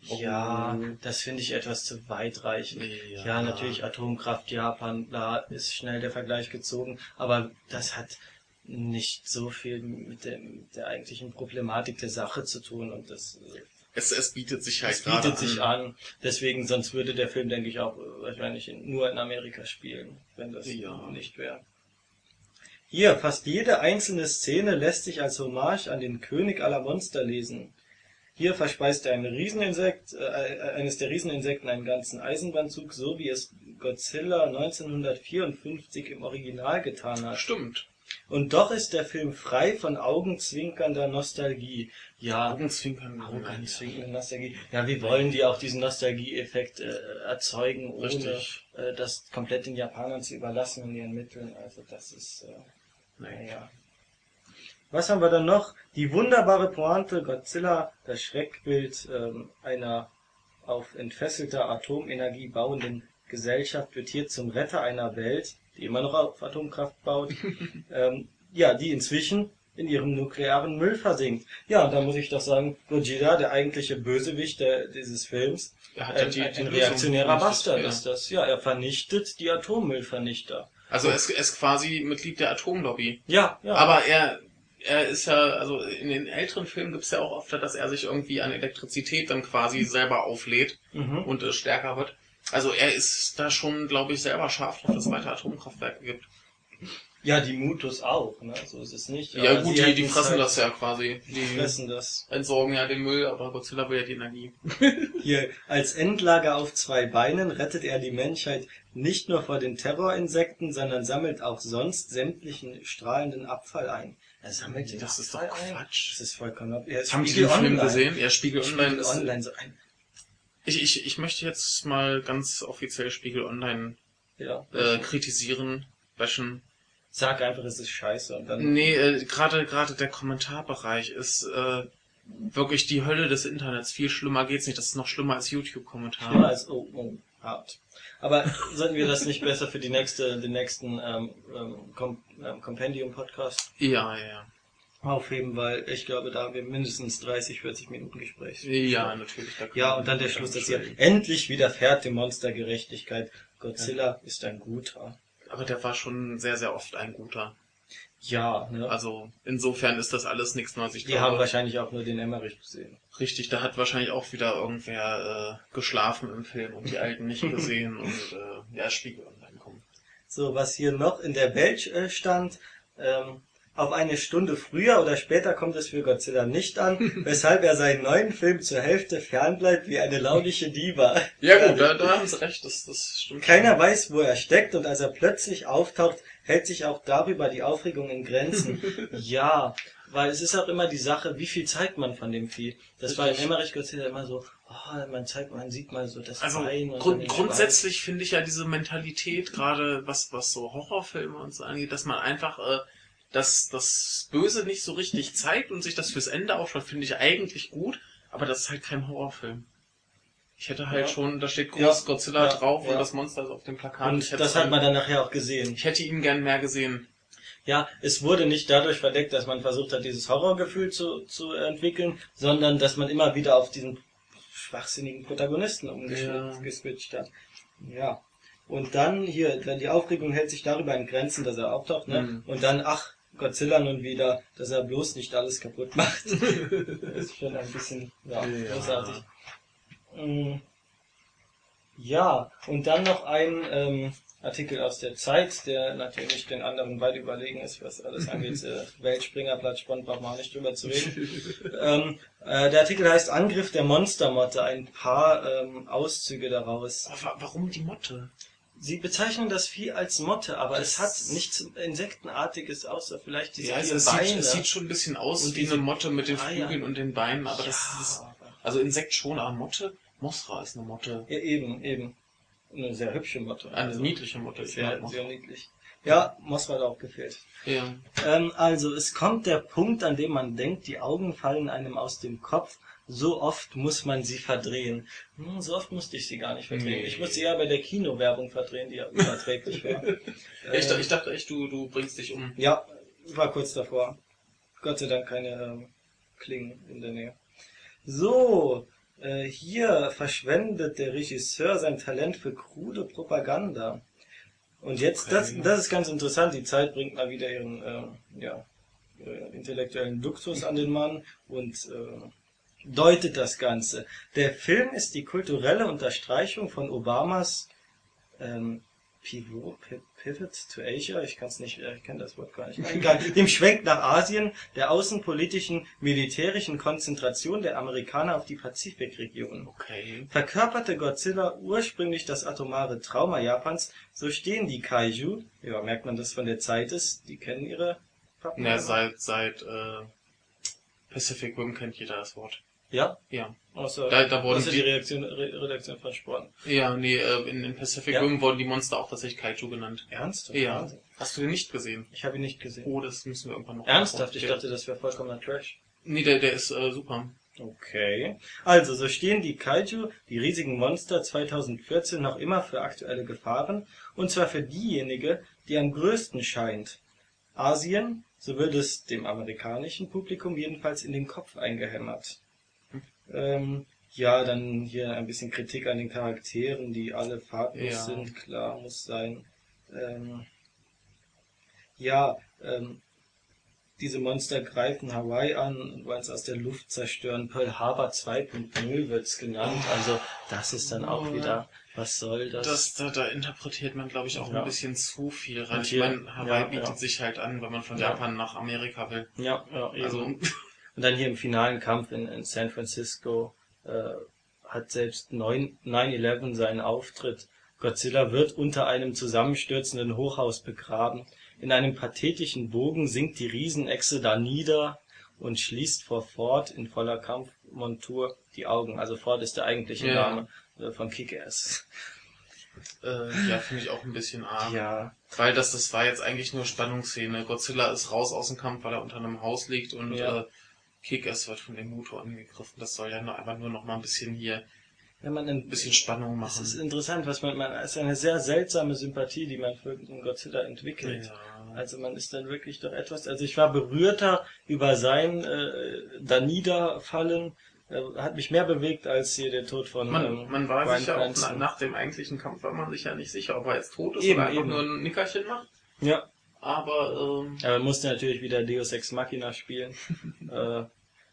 Ja, Oh. das finde ich etwas zu weitreichend. Ja. Ja, natürlich Atomkraft Japan, da ist schnell der Vergleich gezogen, aber das hat nicht so viel mit der, mit der eigentlichen Problematik der Sache zu tun und das, äh, Es, es bietet sich halt das gerade bietet sich an. Deswegen, sonst würde der Film, denke ich, auch äh, wahrscheinlich in, nur in Amerika spielen, wenn das Ja. nicht wäre. Hier, fast jede einzelne Szene lässt sich als Hommage an den König aller Monster lesen. Hier verspeist ein Rieseninsekt, äh, eines der Rieseninsekten einen ganzen Eisenbahnzug, so wie es Godzilla 1954 im Original getan hat. Stimmt. Und doch ist der Film frei von augenzwinkernder Nostalgie. Ja, Augenzwinkern. Augenzwinkernde Nostalgie. Ja, wie wollen die auch diesen Nostalgieeffekt äh, erzeugen, ohne Richtig. äh, das komplett den Japanern zu überlassen in ihren Mitteln? Also das ist, äh, naja. Was haben wir dann noch? Die wunderbare Pointe Godzilla, das Schreckbild ähm, einer auf entfesselter Atomenergie bauenden Gesellschaft wird hier zum Retter einer Welt, die immer noch auf Atomkraft baut, <laughs> ähm, ja, die inzwischen in ihrem nuklearen Müll versinkt. Ja, da muss ich doch sagen, Gojira, der eigentliche Bösewicht der, dieses Films, Er hat ja ein, die- ein, die reaktionärer Bastard ja. ist das. Ja, er vernichtet die Atommüllvernichter. Also er ist, er ist quasi Mitglied der Atomlobby. Ja, ja. Aber er, er ist ja, also in den älteren Filmen gibt's ja auch oft, dass er sich irgendwie an Elektrizität dann quasi selber auflädt mhm. und äh, stärker wird. Also er ist da schon, glaube ich, selber scharf drauf, dass es weiter Atomkraftwerke gibt. Ja, die Mutus auch, ne? So ist es nicht. Ja, gut, die, die fressen halt- das ja quasi. Die fressen das. entsorgen ja den Müll, aber Godzilla will ja die Energie. <laughs> Hier, als Endlager auf zwei Beinen rettet er die Menschheit nicht nur vor den Terrorinsekten, sondern sammelt auch sonst sämtlichen strahlenden Abfall ein. Er sammelt den Das ist doch Abfall ein. Quatsch. Das ist vollkommen ab. Er Haben Sie den Film Online. gesehen? Ja, Spiegel Online Spiegel ist. Online, so ein, Ich, ich, ich möchte jetzt mal ganz offiziell Spiegel Online ja. äh, kritisieren, bashen. Sag einfach, es ist scheiße und dann. Nee, äh, gerade gerade der Kommentarbereich ist äh, wirklich die Hölle des Internets. Viel schlimmer geht's nicht. Das ist noch schlimmer als Schlimmer YouTube-Kommentare. als oh, oh, hart. Aber sollten wir das nicht besser für die nächste, den nächsten ähm, ähm, ähm, Compendium-Podcast Ja, ja, aufheben, weil ich glaube, da haben wir mindestens 30, 40 Minuten Gespräch. ja. Ja, natürlich. Ja, und dann der Schluss, dass schweigen. endlich widerfährt dem Monster Gerechtigkeit. Godzilla ist ein guter. Aber der war schon sehr, sehr oft ein guter. Ja, ne? Also insofern ist das alles nichts Neues. Die haben wahrscheinlich auch nur den Emmerich gesehen. richtig, da hat wahrscheinlich auch wieder irgendwer äh, geschlafen im Film und die Alten nicht gesehen und äh, ja, Spiegel online kommen. So, was hier noch in der Welt äh, stand, ähm, auf eine Stunde früher oder später kommt es für Godzilla nicht an, <laughs> weshalb er seinen neuen Film zur Hälfte fernbleibt wie eine launische Diva. Ja gut, da, da haben sie recht, das, das stimmt. Keiner weiß, wo er steckt und als er plötzlich auftaucht, hält sich auch darüber die Aufregung in Grenzen. <laughs> ja, weil es ist auch immer die Sache, wie viel zeigt man von dem Vieh. Das war in. Emmerich Godzilla immer so, oh, man zeigt, man sieht mal so das Also Bein grund grundsätzlich finde ich ja diese Mentalität, gerade was, was so Horrorfilme und so angeht, dass man einfach äh, das, das Böse nicht so richtig zeigt und sich das fürs Ende aufschaut, finde ich eigentlich gut, aber das ist halt kein Horrorfilm. Ich hätte halt Ja. schon, da steht groß Ja, Gegodzilla ja, drauf und das Monster ist auf dem Plakat. Und das hat man dann nachher auch gesehen. Ich hätte ihn gern mehr gesehen. Ja, es wurde nicht dadurch verdeckt, dass man versucht hat, dieses Horrorgefühl zu, zu entwickeln, sondern dass man immer wieder auf diesen schwachsinnigen Protagonisten umgeswitcht hat. Ja. Und dann hier, dann die Aufregung hält sich darüber in Grenzen, dass er auftaucht, ne? Mhm. Und dann, ach, Godzilla nun wieder, dass er bloß nicht alles kaputt <laughs> macht. das ist schon ein bisschen, ja, Ja. großartig. Mm. Ja, und dann noch ein ähm, Artikel aus der Zeit, der natürlich den anderen weit überlegen ist, was alles angeht. <laughs> Äh, Weltspringerblatt spannend, braucht man auch nicht drüber zu reden. ähm, äh, der Artikel heißt Angriff der Monstermotte, ein paar ähm, Auszüge daraus. Aber wa- warum die Motte? Sie bezeichnen das Vieh als Motte, aber Das- es hat nichts Insektenartiges, außer vielleicht diese Ja, es, vier es, sieht, Beine. es sieht schon ein bisschen aus wie diese eine Motte mit den Eier. Flügeln und den Beinen, aber das Ja, ist, aber- also Insekt schon, aber Motte? Mosra ist eine Motte. ja, eben, eben. Eine sehr hübsche Motte. Eine Also, niedliche Motte. Sehr, sehr Mosra. niedlich. Ja, Mossra hat auch gefehlt. Ja. Ähm, also, es kommt der Punkt, an dem man denkt, die Augen fallen einem aus dem Kopf. So oft muss man sie verdrehen. Hm, so oft musste ich sie gar nicht verdrehen. Nee. Ich musste sie eher bei der Kinowerbung verdrehen, die ja überträglich war. <laughs> Ich, Ähm, ich dachte echt, du, du bringst dich um. Ja, war kurz davor. Gott sei Dank keine ähm, Klingen in der Nähe. So, äh, hier verschwendet der Regisseur sein Talent für krude Propaganda. Und jetzt, Okay. das, das ist ganz interessant, die Zeit bringt mal wieder ihren ähm, ja, äh, intellektuellen Duktus an den Mann und äh, deutet das Ganze. Der Film ist die kulturelle Unterstreichung von Obamas ähm, Pivot, Pi- Pivot to Asia, ich kann es nicht, äh, ich kenne das Wort gar nicht. Egal, <laughs> dem Schwenk nach Asien, der außenpolitischen, militärischen Konzentration der Amerikaner auf die Pazifikregion. Okay. Verkörperte Godzilla ursprünglich das atomare Trauma Japans, so stehen die Kaiju, ja, merkt man das von der Zeit ist, die kennen ihre Pappen. Na, seit, seit äh, Pacific Rim kennt jeder das Wort. Ja, Ja. außer, Da- da wurden außer die die- Reaktion, Re Redaktion von Sporn. Ja, nee, äh, in, in Pacific Ja. Rim wurden die Monster auch tatsächlich Kaiju genannt. Ernsthaft? Ja. Wahnsinn. Hast du den nicht gesehen? Ich habe ihn nicht gesehen. Oh, das müssen wir irgendwann noch Ernsthaft? Ich dachte, das wäre vollkommener Trash. Nee, der, der ist äh, super. Okay. Also, so stehen die Kaiju, die riesigen Monster 2014 noch immer für aktuelle Gefahren, und zwar für diejenige, die am größten scheint. Asien, so wird es dem amerikanischen Publikum jedenfalls in den Kopf eingehämmert. Ähm, ja, dann hier ein bisschen Kritik an den Charakteren, die alle farblos Ja. sind, klar, muss sein. Ähm, ja, ähm, diese Monster greifen Hawaii an und wollen es aus der Luft zerstören. Pearl Harbor 2.0 wird's genannt. Also das ist dann auch wieder, was soll das? Das, da, da interpretiert man, glaube ich, auch Ja. ein bisschen zu viel rein. Ich meine, Hawaii ja, bietet ja. sich halt an, wenn man von Ja. Japan nach Amerika will. ja, ja, eben. Also, Und dann hier im finalen Kampf in, in San Francisco äh, hat selbst 9 9-11 seinen Auftritt. Godzilla wird unter einem zusammenstürzenden Hochhaus begraben. In einem pathetischen Bogen sinkt die Riesenechse da nieder und schließt vor Ford in voller Kampfmontur die Augen. Also Ford ist der eigentliche Ja. Name äh, von Kick-Ass. äh, ja, finde ich auch ein bisschen arm. Ja, Weil das, das war jetzt eigentlich nur Spannungsszene. Godzilla ist raus aus dem Kampf, weil er unter einem Haus liegt und Ja. äh, Kick-Ass wird von dem Motor angegriffen. Das soll ja nur, einfach nur noch mal ein bisschen hier, wenn man ein bisschen Spannung Es machen. ist interessant, was man, man, es ist eine sehr seltsame Sympathie, die man für Godzilla entwickelt. Ja. Also man ist dann wirklich doch etwas, also ich war berührter über sein äh, da niederfallen, äh, hat mich mehr bewegt als hier der Tod von Man, ähm, man war Bryan sich ja auch Cranston. na, nach dem eigentlichen Kampf war man sich ja nicht sicher, ob er jetzt tot ist Eben, oder einfach eben. nur ein Nickerchen macht. Ja, Aber ähm, aber musste natürlich wieder Deus Ex Machina spielen. <laughs> äh,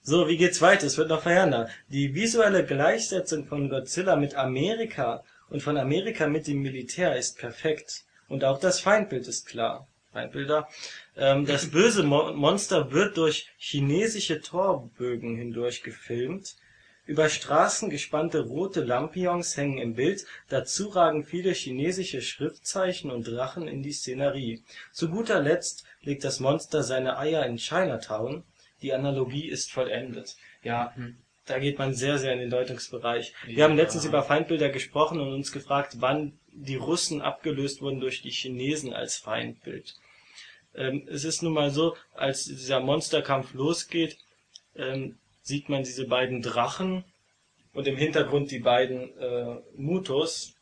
so, wie geht's weiter? Es wird noch verheerender. Die visuelle Gleichsetzung von Godzilla mit Amerika und von Amerika mit dem Militär ist perfekt. Und auch das Feindbild ist klar. Feindbilder. Ähm, das böse Mo Monster wird durch chinesische Torbögen hindurch gefilmt. Über Straßen gespannte rote Lampions hängen im Bild, dazu ragen viele chinesische Schriftzeichen und Drachen in die Szenerie. Zu guter Letzt legt das Monster seine Eier in Chinatown, die Analogie ist vollendet. Ja, Mhm. da geht man sehr, sehr in den Deutungsbereich. Wir Ja. haben letztens über Feindbilder gesprochen und uns gefragt, wann die Russen abgelöst wurden durch die Chinesen als Feindbild. Ähm, es ist nun mal so, als dieser Monsterkampf losgeht, ähm, sieht man diese beiden Drachen und im Hintergrund die beiden äh, Mutos.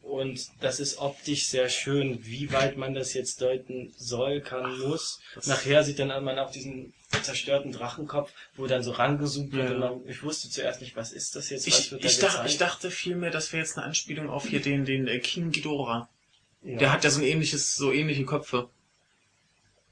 Und das ist optisch sehr schön. Wie weit man das jetzt deuten soll, kann, muss. Nachher sieht dann man auch diesen zerstörten Drachenkopf, wo dann so rangezoomt wird. Ja. Und man, ich wusste zuerst nicht, was ist das jetzt? Ich, wird da ich, dachte, ich dachte vielmehr, das wäre jetzt eine Anspielung auf hier den, den äh, King Ghidorah. ja. Der hat ja so ein ähnliches, so ähnliche Köpfe.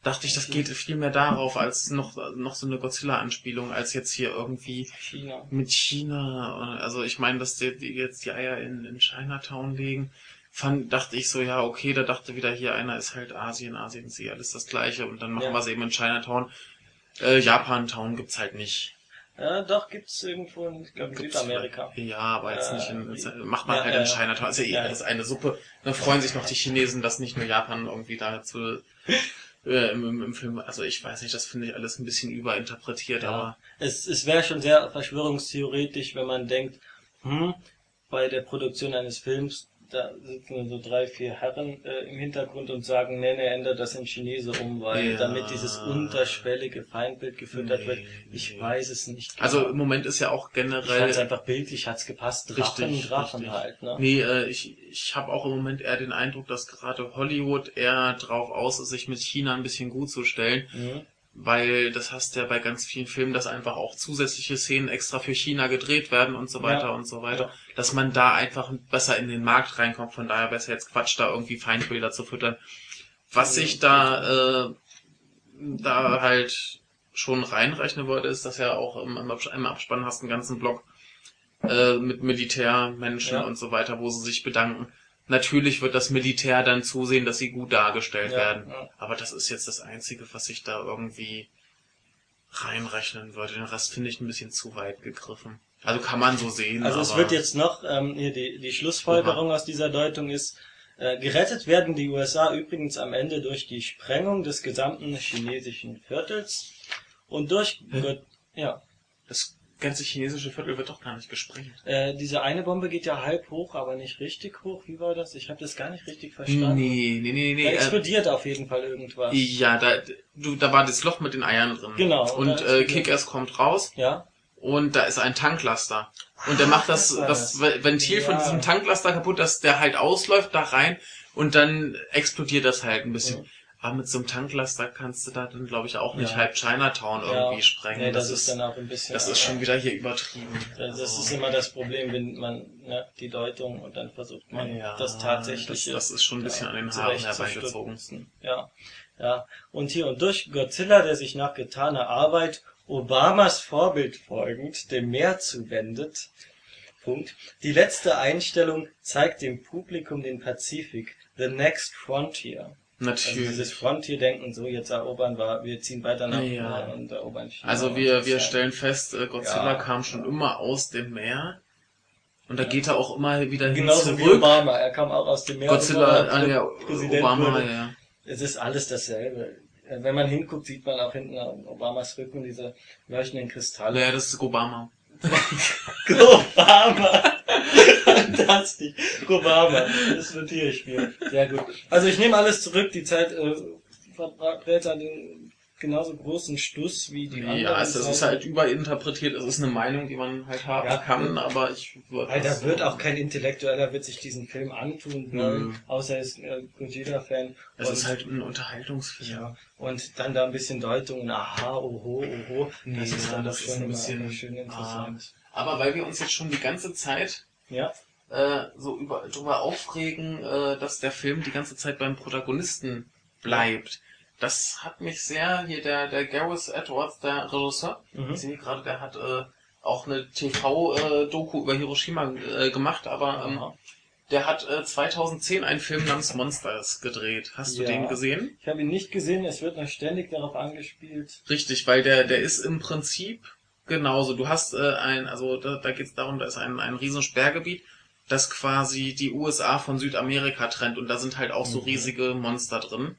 Dachte ich, das geht viel mehr darauf als noch, noch so eine Godzilla-Anspielung, als jetzt hier irgendwie China. mit China. Also ich meine, dass die, die jetzt die Eier in, in Chinatown legen, fand, dachte ich so, ja, okay, da dachte wieder hier einer ist halt Asien, Asien ist eh alles das gleiche und dann machen Ja. wir es eben in Chinatown. Äh, Japan-Town gibt's halt nicht. Ja, doch, gibt's irgendwo in, ich Gibt's Südamerika. Ja, aber jetzt Äh, nicht in, in, macht man ja, halt ja, in. Chinatown. Ist ja eh alles eine Suppe. Dann freuen sich noch die Chinesen, dass nicht nur Japan irgendwie dazu <laughs> äh, im, im, im Film. Also ich weiß nicht, das finde ich alles ein bisschen überinterpretiert, Ja. aber Es, es wäre schon sehr verschwörungstheoretisch, wenn man denkt, hm, bei der Produktion eines Films, da sitzen so drei, vier Herren äh, im Hintergrund und sagen, nee, nee, ändert das in Chinese um, weil Ja. damit dieses unterschwellige Feindbild gefüttert Nee, wird. Ich nee. weiß es nicht. also genau. im Moment ist ja auch ich generell. einfach bildlich, hat's gepasst. Drachen, Richtig, Drachen richtig. halt, ne? Nee, äh, ich, ich habe auch im Moment eher den Eindruck, dass gerade Hollywood eher drauf aus ist, sich mit China ein bisschen gut zu stellen. Mhm. weil das hast du ja bei ganz vielen Filmen, dass einfach auch zusätzliche Szenen extra für China gedreht werden und so weiter Ja. und so weiter. Dass man da einfach besser in den Markt reinkommt, von daher besser jetzt Quatsch, da irgendwie Feindbilder zu füttern. Was ich da, äh, da halt schon reinrechnen wollte, ist, dass ja auch im, im Abspann hast einen ganzen Block äh, mit Militärmenschen Ja. und so weiter, wo sie sich bedanken. Natürlich wird das Militär dann zusehen, dass sie gut dargestellt Ja, werden. ja. Aber das ist jetzt das Einzige, was ich da irgendwie reinrechnen würde. Den Rest finde ich ein bisschen zu weit gegriffen. Also kann man so sehen. Also es wird jetzt noch, ähm, hier die, die Schlussfolgerung aus dieser Deutung ist, äh, gerettet werden die USA übrigens am Ende durch die Sprengung des gesamten chinesischen Viertels und durch, Hä? Gott, ja, das ganze chinesische Viertel wird doch gar nicht gesprengt. äh, diese eine Bombe geht ja halb hoch, aber nicht richtig hoch. Wie war das? Ich habe das gar nicht richtig verstanden. Nee, nee, nee, Da nee. Äh, explodiert auf jeden Fall irgendwas. ja, da, du, da war das Loch mit den Eiern drin. Genau, und Und da äh, Kick-Ass kommt raus Ja? Und da ist ein Tanklaster. Und der macht das, das das das. Ventil von Ja. diesem Tanklaster kaputt, dass der halt ausläuft da rein und dann explodiert das halt ein bisschen. Mhm. Aber mit so einem Tanklaster kannst du da dann, glaube ich, auch nicht Ja. halb Chinatown irgendwie ja. sprengen. Nee, das, das, ist dann auch ein bisschen. das ist schon wieder hier übertrieben. Das Also, ist immer das Problem, wenn man ne, die Deutung und dann versucht man Ja, das tatsächliche. das- das ist schon ein bisschen an den Haaren herbeigezogen. Ja, ja. Und hier und durch Godzilla, der sich nach getaner Arbeit Obamas Vorbild folgend dem Meer zuwendet. Punkt. Die letzte Einstellung zeigt dem Publikum den Pazifik. The next frontier. Also natürlich. dieses Frontier-Denken, so jetzt erobern wir, wir ziehen weiter nach Ja. und erobern China. Also wir, wir stellen fest, äh, Godzilla Ja. kam schon immer aus dem Meer. Und da geht er auch immer wieder hin Genauso wie zurück. Obama, er kam auch aus dem Meer. Godzilla, war äh, ja, Obama, wurde. ja. Es ist alles dasselbe. Äh, Wenn man hinguckt, sieht man auch hinten an Obamas Rücken diese leuchtenden Kristalle. Ja, das ist Obama. <laughs> Obama! Fantastisch. Obama. Das notiere ich mir. Sehr gut. Also ich nehme alles zurück. Die Zeit äh, verbrät an den genauso großen Stuss wie die anderen. Ja, es, es ist halt überinterpretiert. Es ist eine Meinung, die man halt haben Ja. kann, aber ich würde. Weil da das wird auch kein Intellektueller wird sich diesen Film antun wollen, außer er ist äh, Gojira-Fan. Es ist halt ein Unterhaltungsfilm. Ja, und dann da ein bisschen Deutungen, aha, oho, oho, das Nee, ist ja, dann das das ist schon ein bisschen- schön interessant. Aber weil wir uns jetzt schon die ganze Zeit Ja, äh, so über, drüber aufregen, äh, dass der Film die ganze Zeit beim Protagonisten bleibt. Das hat mich sehr, hier der, der Gareth Edwards, der Regisseur, Mhm. ich sehe gerade, der hat äh, auch eine TV-Doku über Hiroshima äh, gemacht, aber ähm, der hat äh, 2010 einen Film namens Monsters gedreht. Hast du Ja. den gesehen? ich habe ihn nicht gesehen, es wird noch ständig darauf angespielt. Richtig, weil der, der ist im Prinzip genauso. Du hast äh, ein, also da, da geht es darum, da ist ein, ein riesen Sperrgebiet, das quasi die USA von Südamerika trennt und da sind halt auch so Mhm. riesige Monster drin.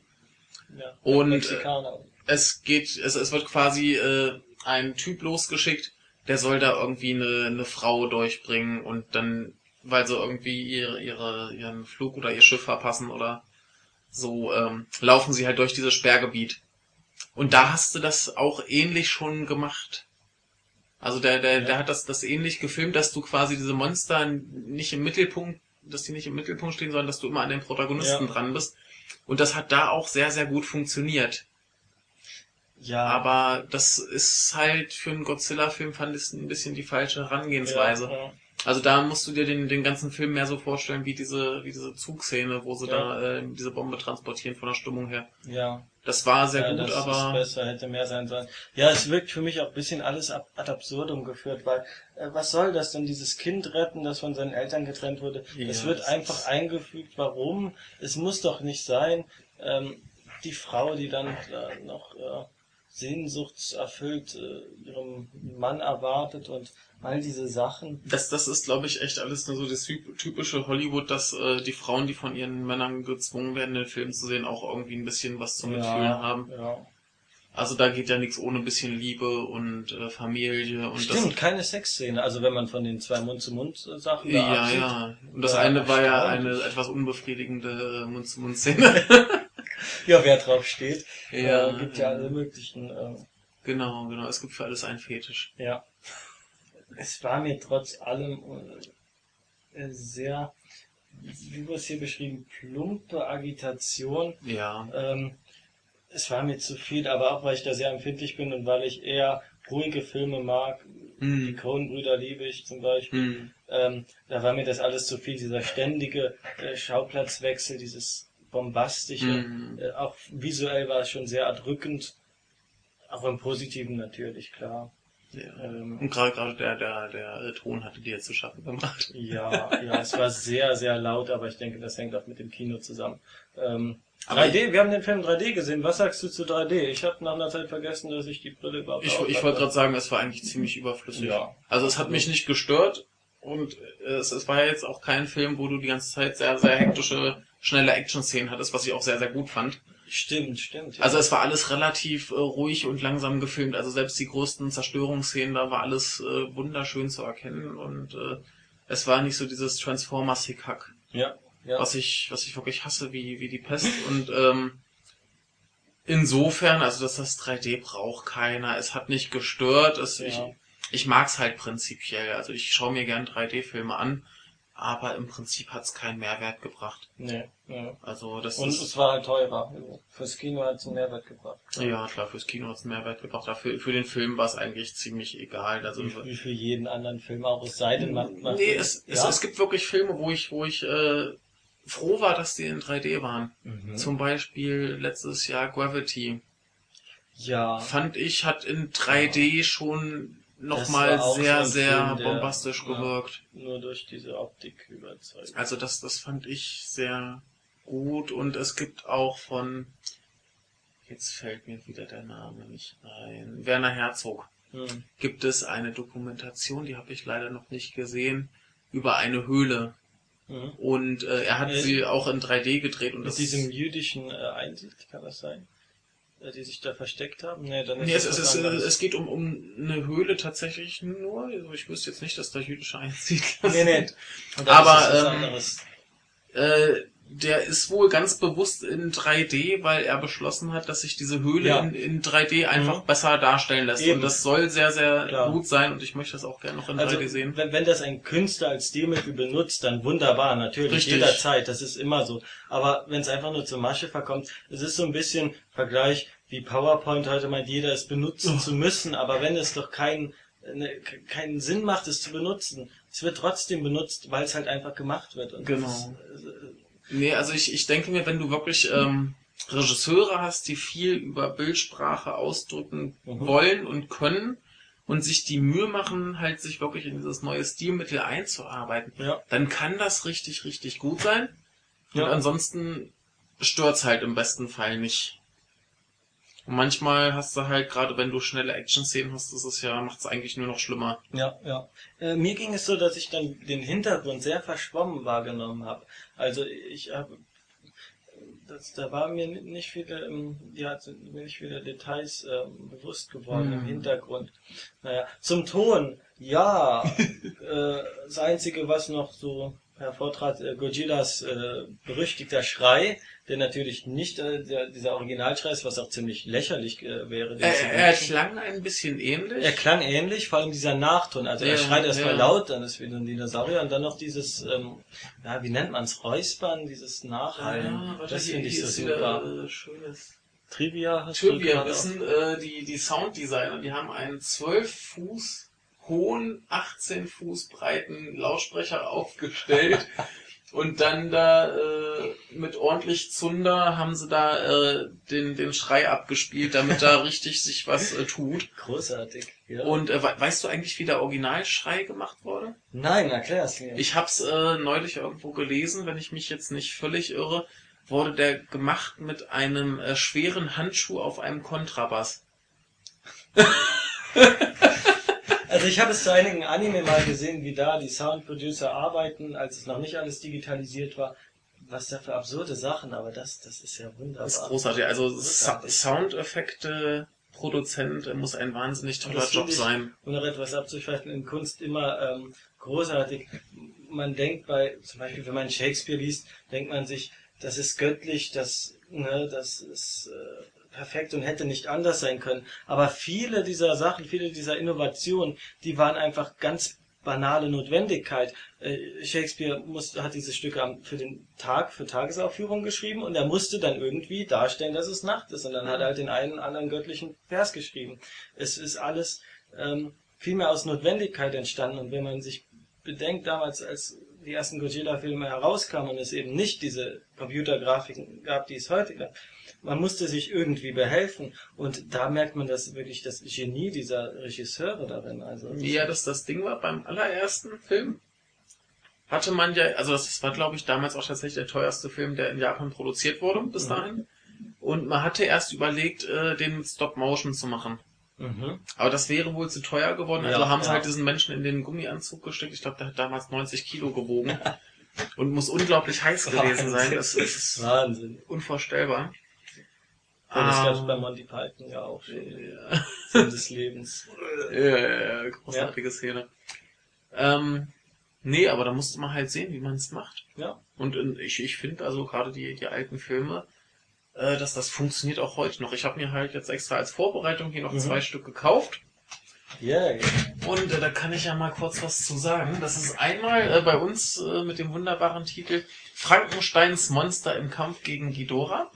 Ja. Und, Mexikaner. es geht, es, es wird quasi äh, ein Typ losgeschickt, der soll da irgendwie eine, eine Frau durchbringen und dann, weil sie irgendwie ihre, ihre, ihren Flug oder ihr Schiff verpassen oder so, ähm, laufen sie halt durch dieses Sperrgebiet. Und da hast du das auch ähnlich schon gemacht. Also der, der, Ja. der hat das, das ähnlich gefilmt, dass du quasi diese Monster nicht im Mittelpunkt, dass die nicht im Mittelpunkt stehen, sondern dass du immer an den Protagonisten Ja. dran bist. Und das hat da auch sehr, sehr gut funktioniert. Ja, Aber das ist halt für einen Godzilla-Film fand ich ein bisschen die falsche Herangehensweise. Ja, ja. Also da musst du dir den, den ganzen Film mehr so vorstellen wie diese, wie diese Zugszene, wo sie Ja. da äh, diese Bombe transportieren von der Stimmung her. ja. Das war sehr ja, gut, das ist aber besser, hätte mehr sein sollen. Ja, es wirkt für mich auch ein bisschen alles ab, ad absurdum geführt, weil äh, was soll das denn, dieses Kind retten, das von seinen Eltern getrennt wurde? Ja, es wird einfach ist- eingefügt, warum? Es muss doch nicht sein. Ähm, die Frau, die dann äh, noch sehnsuchtserfüllt äh, ihrem Mann erwartet und all diese Sachen. das, das ist, glaube ich, echt alles nur so das typ- typische Hollywood, dass äh, die Frauen, die von ihren Männern gezwungen werden, den Film zu sehen, auch irgendwie ein bisschen was zum Mitfühlen haben. Ja. Also da geht ja nichts ohne ein bisschen Liebe und äh, Familie und Stimmt, keine Sexszene. Also wenn man von den zwei Mund-zu-Mund-Sachen das. Ja, absieht. ja. Und das Ja, eine war ja eine etwas unbefriedigende äh, Mund-zu-Mund-Szene. <laughs> <laughs> Ja, wer drauf steht. Ja, äh, gibt ja alle möglichen. Äh, Genau, genau. Es gibt für alles einen Fetisch. ja. Es war mir trotz allem äh, sehr, wie wir es hier beschrieben, plumpe Agitation. Ja. Ähm, es war mir zu viel, aber auch weil ich da sehr empfindlich bin und weil ich eher ruhige Filme mag. Die Hm. Coen-Brüder liebe ich zum Beispiel. Hm. Ähm, da war mir das alles zu viel, dieser ständige äh, Schauplatzwechsel, dieses bombastische. Hm. Äh, auch visuell war es schon sehr erdrückend. Auch im Positiven natürlich, klar. Ja. Ähm, Und gerade gerade der, der, der Ton hatte dir zu schaffen gemacht. ja, ja, es war sehr, sehr laut, aber ich denke, das hängt auch mit dem Kino zusammen. Ähm, Aber 3D, wir haben den Film 3D gesehen. Was sagst du zu 3D? Ich habe nach einer Zeit vergessen, dass ich die Brille überhaupt Ich, ich wollte gerade sagen, es war eigentlich ziemlich überflüssig. Ja. Also es hat mich nicht gestört und äh, es, es war jetzt auch kein Film, wo du die ganze Zeit sehr, sehr hektische, schnelle Action-Szenen hattest, was ich auch sehr, sehr gut fand. Stimmt, stimmt. Ja. Also es war alles relativ äh, ruhig und langsam gefilmt. Also selbst die größten Zerstörungsszenen, da war alles äh, wunderschön zu erkennen und äh, es war nicht so dieses Transformers-Hickhack, ja, ja. was ich, was ich wirklich hasse, wie, wie die Pest. Und ähm, insofern, also dass das 3D braucht keiner. Es hat nicht gestört. Es, Ja. ich, ich mag's halt prinzipiell. Also ich schaue mir gern 3D-Filme an, aber im Prinzip hat's keinen Mehrwert gebracht. Nee, ja. Also das Und ist es war halt teurer. Fürs Kino hat es einen Mehrwert gebracht. Ja, klar, fürs Kino hat's einen Mehrwert gebracht. Dafür, für den Film war es eigentlich ziemlich egal. Also, Wie, für jeden anderen Film auch, es sei denn, man, man nee, es, es, ja? es gibt wirklich Filme, wo ich, wo ich äh, froh war, dass die in 3D waren. Mhm. Zum Beispiel letztes Jahr Gravity. ja, Fand ich, hat in 3D schon Das nochmal sehr, sehr Film, der- bombastisch ja. gewirkt. nur durch diese Optik überzeugt. Also das, das fand ich sehr gut und es gibt auch von, jetzt fällt mir wieder der Name nicht ein, Werner Herzog. Hm. gibt es eine Dokumentation, die habe ich leider noch nicht gesehen, über eine Höhle. Mhm. Und äh, er hat Äh, sie auch in 3D gedreht und Mit das diesem jüdischen äh, Einsicht, kann das sein? Äh, Die sich da versteckt haben? Nee, dann ist Nee, es, es, was es, geht um, um eine Höhle tatsächlich nur. Also ich wüsste jetzt nicht, dass da jüdische Einsiedler Nee, nee. sind. Aber, ist ähm, anderes. Äh, der ist wohl ganz bewusst in 3D, weil er beschlossen hat, dass sich diese Höhle Ja. in, in 3D einfach Mhm. besser darstellen lässt. Eben. Und das soll sehr, sehr Klar. gut sein und ich möchte das auch gerne noch in Also, 3D sehen. wenn, wenn das ein Künstler als Stilmittel benutzt, dann wunderbar, natürlich, Richtig. jederzeit, das ist immer so. Aber wenn es einfach nur zur Masche verkommt, es ist so ein bisschen Vergleich, wie PowerPoint heute meint, jeder es benutzen Oh. zu müssen, aber wenn es doch keinen ne, keinen Sinn macht, es zu benutzen, es wird trotzdem benutzt, weil es halt einfach gemacht wird. Und Genau. das äh, Nee, also ich, ich denke mir, wenn du wirklich ähm, Regisseure hast, die viel über Bildsprache ausdrücken Mhm. wollen und können und sich die Mühe machen, halt sich wirklich in dieses neue Stilmittel einzuarbeiten, ja, dann kann das richtig, richtig gut sein. Und Ja. ansonsten stört's halt im besten Fall nicht. Und manchmal hast du halt, gerade wenn du schnelle Action-Szenen hast, ist es ja, macht's eigentlich nur noch schlimmer. Ja, ja. Äh, mir ging es so, dass ich dann den Hintergrund sehr verschwommen wahrgenommen habe. Also ich habe das, da waren mir nicht viele, ähm, ja, sind mir nicht viele Details ähm, bewusst geworden im Hm. Hintergrund. Naja, zum Ton, ja, <laughs> äh, das Einzige, was noch so hervortrat, äh, Godzillas äh, berüchtigter Schrei, der natürlich nicht äh, der, dieser Originalschrei ist, was auch ziemlich lächerlich äh, wäre. zu Er, er klang ein bisschen ähnlich. Er klang ähnlich, vor allem dieser Nachton. Also er Ja, schreit erstmal ja. laut, dann ist wieder ein Dinosaurier und dann noch dieses, ähm, ja, wie nennt man's, Räuspern, dieses Nachhallen. Ah, warte, das finde ich so super. Wieder, äh, schönes Trivia hast Trivia wissen, äh, die, die Sounddesigner, die haben einen 12 Fuß hohen, 18 Fuß breiten Lautsprecher aufgestellt <laughs> und dann da äh, mit ordentlich Zunder haben sie da äh, den, den Schrei abgespielt, damit da <laughs> richtig sich was äh, tut. Großartig. Ja. Und äh, we- weißt du eigentlich, wie der Originalschrei gemacht wurde? Nein, erklär's mir. Ich hab's äh, neulich irgendwo gelesen, wenn ich mich jetzt nicht völlig irre, wurde der gemacht mit einem äh, schweren Handschuh auf einem Kontrabass. <laughs> Also ich habe es zu einigen Anime mal gesehen, wie da die Soundproducer arbeiten, als es noch nicht alles digitalisiert war. Was da für absurde Sachen, aber das, das ist ja wunderbar. Das ist großartig. Also Großartig. Soundeffekte, Produzent muss ein wahnsinnig toller Job ich- sein. um noch etwas abzuschweifen, in Kunst immer ähm, großartig. Man denkt bei, zum Beispiel, wenn man Shakespeare liest, denkt man sich, das ist göttlich, das, ne, das ist äh, perfekt und hätte nicht anders sein können. Aber viele dieser Sachen, viele dieser Innovationen, die waren einfach ganz banale Notwendigkeit. Äh, Shakespeare muss, hat diese Stücke für den Tag, für Tagesaufführung geschrieben und er musste dann irgendwie darstellen, dass es Nacht ist. Und dann hat er halt den einen anderen göttlichen Vers geschrieben. Es ist alles ähm, viel aus Notwendigkeit entstanden. Und wenn man sich bedenkt, damals, als die ersten Godzilla-Filme herauskamen und es eben nicht diese Computergrafiken gab, die es heute gab, man musste sich irgendwie behelfen. Und da merkt man das wirklich das Genie dieser Regisseure darin. Also, Ja, das das Ding war beim allerersten Film. Hatte man ja, also das war glaube ich damals auch tatsächlich der teuerste Film, der in Japan produziert wurde bis Mhm. dahin. Und man hatte erst überlegt, äh, den mit Stop Motion zu machen. Mhm. Aber das wäre wohl zu teuer geworden. Also Ja, haben sie ja. halt diesen Menschen in den Gummianzug gesteckt. Ich glaube, der hat damals 90 Kilo gewogen. <laughs> und muss unglaublich heiß gewesen sein. Wahnsinn. Das ist Wahnsinn. unvorstellbar. Ja, das gab es Ähm, bei Monty Python ja auch schon. ja, Sinn des Lebens. <laughs> ja, ja, großartige Szene. Ähm, nee, aber da musste man halt sehen, wie man es macht. Ja. Und ich, ich finde also gerade die, die alten Filme, äh, dass das funktioniert auch heute noch. Ich habe mir halt jetzt extra als Vorbereitung hier noch Mhm. zwei Stück gekauft. Ja, ja. Und äh, da kann ich ja mal kurz was zu sagen. Das ist einmal äh, bei uns äh, mit dem wunderbaren Titel Frankensteins Monster im Kampf gegen Ghidorah.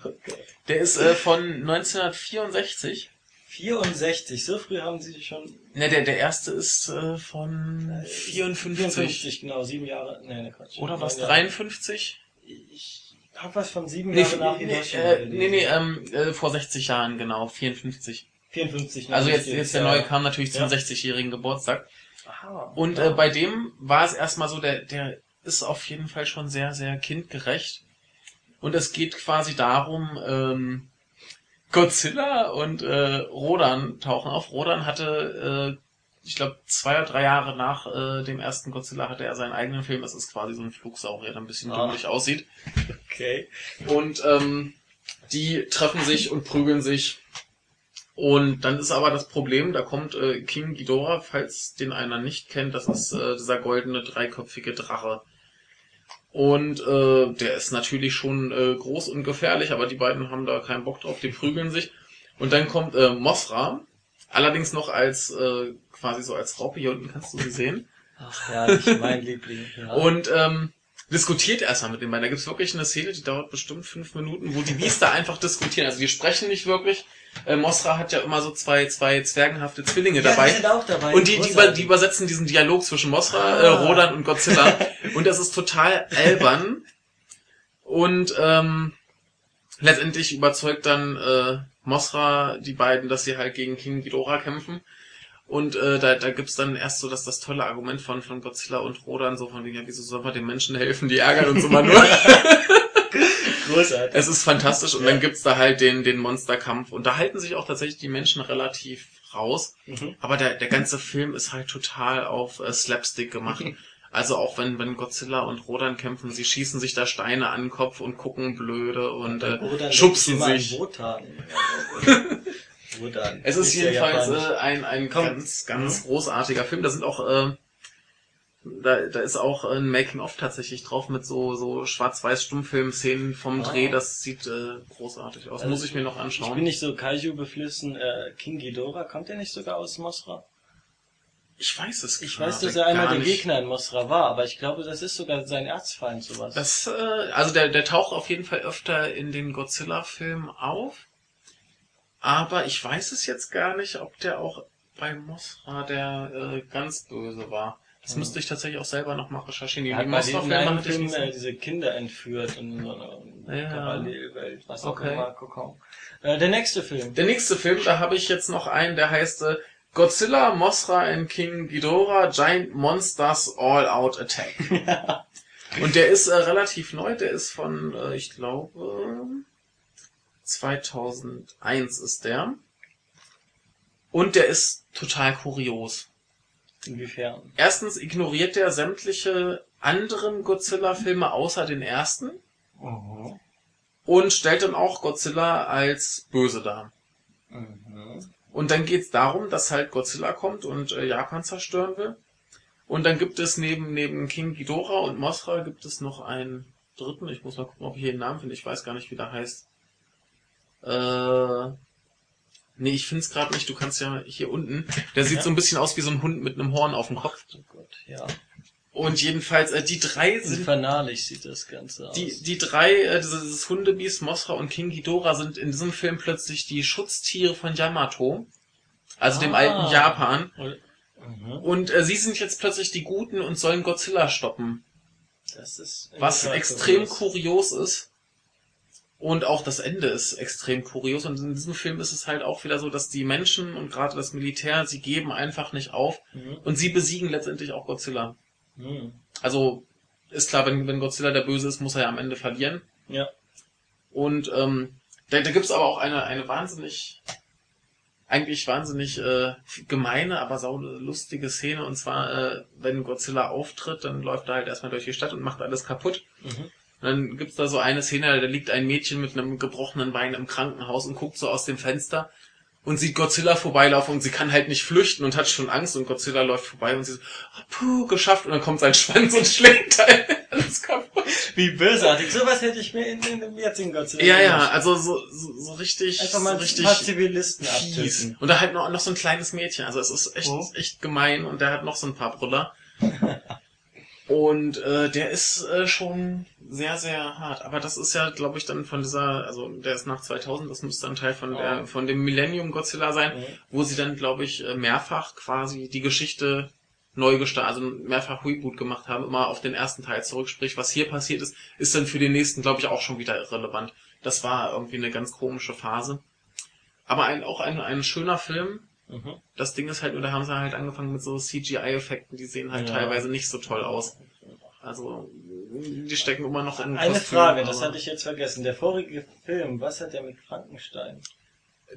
Der ist äh, von 1964. 64, so früh haben sie schon. Ne, der, der erste ist äh, von 54. 54, genau, sieben Jahre. Nee, ne, Quatsch. Oder was? Neun Jahre. 53? Ich hab was von sieben Nee, Jahren nach nee, äh, nee, nee ähm, äh, vor 60 Jahren, genau, 54. 54. Also jetzt, 49, jetzt der neue kam natürlich zum Ja. 60-jährigen Geburtstag. Aha, Und ja. äh, bei dem war es erstmal so, der, der ist auf jeden Fall schon sehr, sehr kindgerecht. Und es geht quasi darum, ähm, Godzilla und äh, Rodan tauchen auf. Rodan hatte, äh, ich glaube, zwei oder drei Jahre nach äh, dem ersten Godzilla hatte er seinen eigenen Film. Es ist quasi so ein Flugsaurier, der ein bisschen Ah. dümmlich aussieht. Okay. Und ähm, die treffen sich und prügeln sich. Und dann ist aber das Problem, da kommt äh, King Ghidorah, falls den einer nicht kennt, das ist äh, dieser goldene dreiköpfige Drache. Und äh, der ist natürlich schon äh, groß und gefährlich, aber die beiden haben da keinen Bock drauf, die prügeln sich. Und dann kommt äh, Mothra, allerdings noch als äh, quasi so als Raupe, hier unten kannst du sie sehen. Ach, herrlich, mein Liebling. Ja. <laughs> Und ähm, diskutiert erstmal mit den beiden. Da gibt's wirklich eine Szene, die dauert bestimmt fünf Minuten, wo die Biester einfach diskutieren. Also die sprechen nicht wirklich. Äh, Mosra hat ja immer so zwei, zwei zwergenhafte Zwillinge Ja, dabei. die sind auch dabei. Und die, die, über, die übersetzen diesen Dialog zwischen Mosra, Ah. äh, Rodan und Godzilla. <laughs> Und das ist total albern. Und ähm, letztendlich überzeugt dann äh, Mosra die beiden, dass sie halt gegen King Ghidorah kämpfen. Und äh, da, da gibt's dann erst so dass das tolle Argument von, von Godzilla und Rodan, so von wegen, ja, wieso soll man den Menschen helfen, die ärgern uns immer nur. <laughs> Großartig. es ist fantastisch. Und dann gibt's da halt den, den Monsterkampf. Und da halten sich auch tatsächlich die Menschen relativ raus. Mhm. Aber der, der ganze Film ist halt total auf äh, Slapstick gemacht. Also auch wenn, wenn Godzilla und Rodan kämpfen, sie schießen sich da Steine an den Kopf und gucken blöde und äh, Rodan schubsen sich. An Wotan. <laughs> Wotan. Es ist ja jedenfalls äh, ein, ein Komm. ganz, ganz großartiger Film. Da sind auch, äh, da, da ist auch ein Making-of tatsächlich drauf mit so, so Schwarz-Weiß-Stummfilm-Szenen vom Ah. Dreh. Das sieht äh, großartig aus. Also Muss ich mir noch Ich bin anschauen. nicht so Kaiju beflissen. Äh, King Ghidorah, kommt der nicht sogar aus Mosra? Ich weiß es Ich weiß, dass er einer gar der. Gegner in Mosra war, aber ich glaube, das ist sogar sein Erzfeind, sowas. Das, äh, also der, der taucht auf jeden Fall öfter in den Godzilla-Filmen auf. Aber ich weiß es jetzt gar nicht, ob der auch bei Mosra der äh, ganz böse war. Das Hm. müsste ich tatsächlich auch selber noch mal recherchieren. Die, hat hatte ich Film so- äh, diese Kinder entführt in so einer Ja. Parallelwelt, was auch Okay. immer. Kokon. Äh, der nächste Film. Der nächste Film, da habe ich jetzt noch einen, der heißt äh, Godzilla, Mothra and King Ghidorah, Giant Monsters All Out Attack. <laughs> Und der ist äh, relativ neu, der ist von, äh, ich glaube, 2001 ist der. Und der ist total kurios. Inwiefern? Erstens ignoriert der sämtliche anderen Godzilla-Filme außer den ersten Mhm. und stellt dann auch Godzilla als böse dar. Mhm. Und dann geht's darum, dass halt Godzilla kommt und äh, Japan zerstören will. Und dann gibt es neben, neben King Ghidorah und Mothra gibt es noch einen dritten. Ich muss mal gucken, ob ich hier den Namen finde. Ich weiß gar nicht, wie der heißt. Äh, nee, ich finde es gerade nicht. Du kannst ja hier unten. Der sieht Ja. so ein bisschen aus wie so ein Hund mit einem Horn auf dem Kopf. Oh Gott, ja. Und jedenfalls, äh, die drei sind Infernalisch sieht das Ganze aus. die, die drei, äh, dieses, Hundebiest, Mothra und King Ghidorah sind in diesem Film plötzlich die Schutztiere von Yamato. Also dem Ah. alten Japan. Mhm. Und äh, sie sind jetzt plötzlich die Guten und sollen Godzilla stoppen. Das ist Was extrem kurios ist. Und auch das Ende ist extrem kurios. Und in diesem Film ist es halt auch wieder so, dass die Menschen und gerade das Militär, sie geben einfach nicht auf. Mhm. Und sie besiegen letztendlich auch Godzilla. Mhm. Also ist klar, wenn, wenn Godzilla der Böse ist, muss er ja am Ende verlieren. Ja. Und ähm, da, da gibt's aber auch eine, eine wahnsinnig, eigentlich wahnsinnig äh, gemeine, aber lustige Szene. Und zwar, äh, wenn Godzilla auftritt, dann läuft er halt erstmal durch die Stadt und macht alles kaputt. Mhm. Und dann gibt's da so eine Szene, da liegt ein Mädchen mit einem gebrochenen Bein im Krankenhaus und guckt so aus dem Fenster und sieht Godzilla vorbeilaufen und sie kann halt nicht flüchten und hat schon Angst und Godzilla läuft vorbei und sie so, ah, puh, geschafft und dann kommt sein Schwanz und <laughs> schlägt halt alles kaputt. Wie bösartig. Sowas hätte ich mir in, in dem jetzigen Godzilla Ja, ja, gewünscht. also so, so, so richtig, Einfach mal so ein richtig paar Zivilisten fies. Und da halt noch, noch so ein kleines Mädchen. Also es ist echt, Oh. echt gemein und der hat noch so ein paar Brüller. <laughs> und äh, der ist äh, schon sehr, sehr hart. Aber das ist ja, glaube ich, dann von dieser, also der ist nach 2000, das müsste ein Teil von, Oh. der, von dem Millennium Godzilla sein, Mhm. wo sie dann, glaube ich, äh, mehrfach quasi die Geschichte neu gestartet, also mehrfach Reboot gemacht haben, immer auf den ersten Teil zurück. Sprich, was hier passiert ist, ist dann für den nächsten, glaube ich, auch schon wieder irrelevant. Das war irgendwie eine ganz komische Phase. Aber ein, auch ein, ein schöner Film. Mhm. Das Ding ist halt, nur da haben sie halt angefangen mit so CGI-Effekten, die sehen halt Ja. teilweise nicht so toll aus. Also, die stecken immer noch in Eine Kostümen, Frage, das hatte ich jetzt vergessen. Der vorige Film, was hat der mit Frankenstein?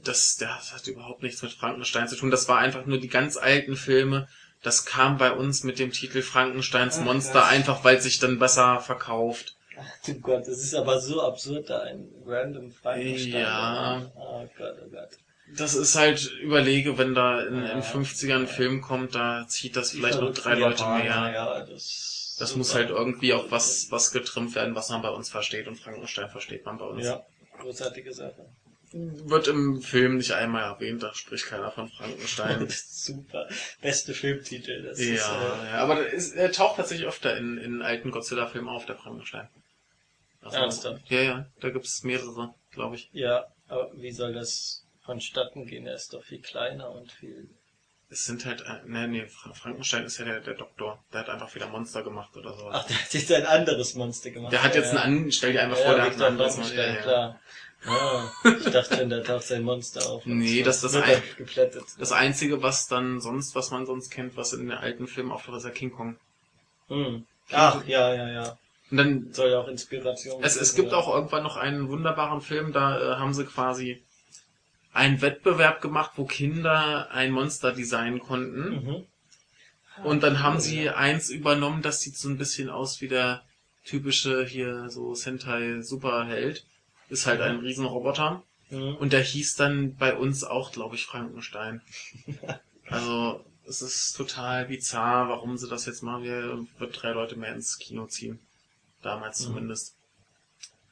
Das, das hat überhaupt nichts mit Frankenstein zu tun. Das war einfach nur die ganz alten Filme. Das kam bei uns mit dem Titel Frankensteins Ach, Monster, Gott. einfach weil sich dann besser verkauft. Ach du Gott, das ist aber so absurd, da ein random Frankenstein. Ja. Oh Gott, oh Gott. Das ist halt, überlege, wenn da in, Ja. in 50ern ein Film kommt, da zieht das vielleicht noch drei Leute Japaner, mehr. Ja, das, Das muss halt irgendwie auf was, was getrimmt werden, was man bei uns versteht. Und Frankenstein versteht man bei uns. Ja, großartige Sache. Wird im Film nicht einmal erwähnt, da spricht keiner von Frankenstein. <laughs> super. Beste Filmtitel. Das ja, ist, äh, ja, aber ist, er taucht tatsächlich öfter in, in alten Godzilla-Filmen auf, der Frankenstein. Also, Ernsthaft? Ja, ja, da gibt's mehrere, glaube ich. ja, aber wie soll das vonstatten gehen? Er ist doch viel kleiner und viel. Es sind halt, äh, nee, nee, Fra- Frankenstein ist ja der, der Doktor. Der hat einfach wieder Monster gemacht oder sowas. Ach, der hat jetzt ein anderes Monster gemacht. der hat Ja, jetzt ja. einen an, stell dir einfach Ja, vor, der hat ein Victor anderes Frankenstein, ja, ja. klar. Ah, ich dachte schon, da taucht sein Monster auf. Nee, so das- das wird ein- geplättet. Das einzige, was dann sonst, was man sonst kennt, was in den alten Filmen auftaucht, ist ja King Kong. Hm. Ach, ja, ja, ja. Und dann Soll ja auch Inspiration Es, es gibt sein. auch irgendwann noch einen wunderbaren Film, da äh, haben sie quasi einen Wettbewerb gemacht, wo Kinder ein Monster designen konnten. Mhm. Und dann haben sie eins übernommen, das sieht so ein bisschen aus wie der typische hier so Sentai Superheld. Ist halt ein Riesenroboter. Mhm. Und der hieß dann bei uns auch, glaube ich, Frankenstein. <laughs> Also, es ist total bizarr, warum sie das jetzt machen. Wir wird drei Leute mehr ins Kino ziehen. Damals Mhm. zumindest.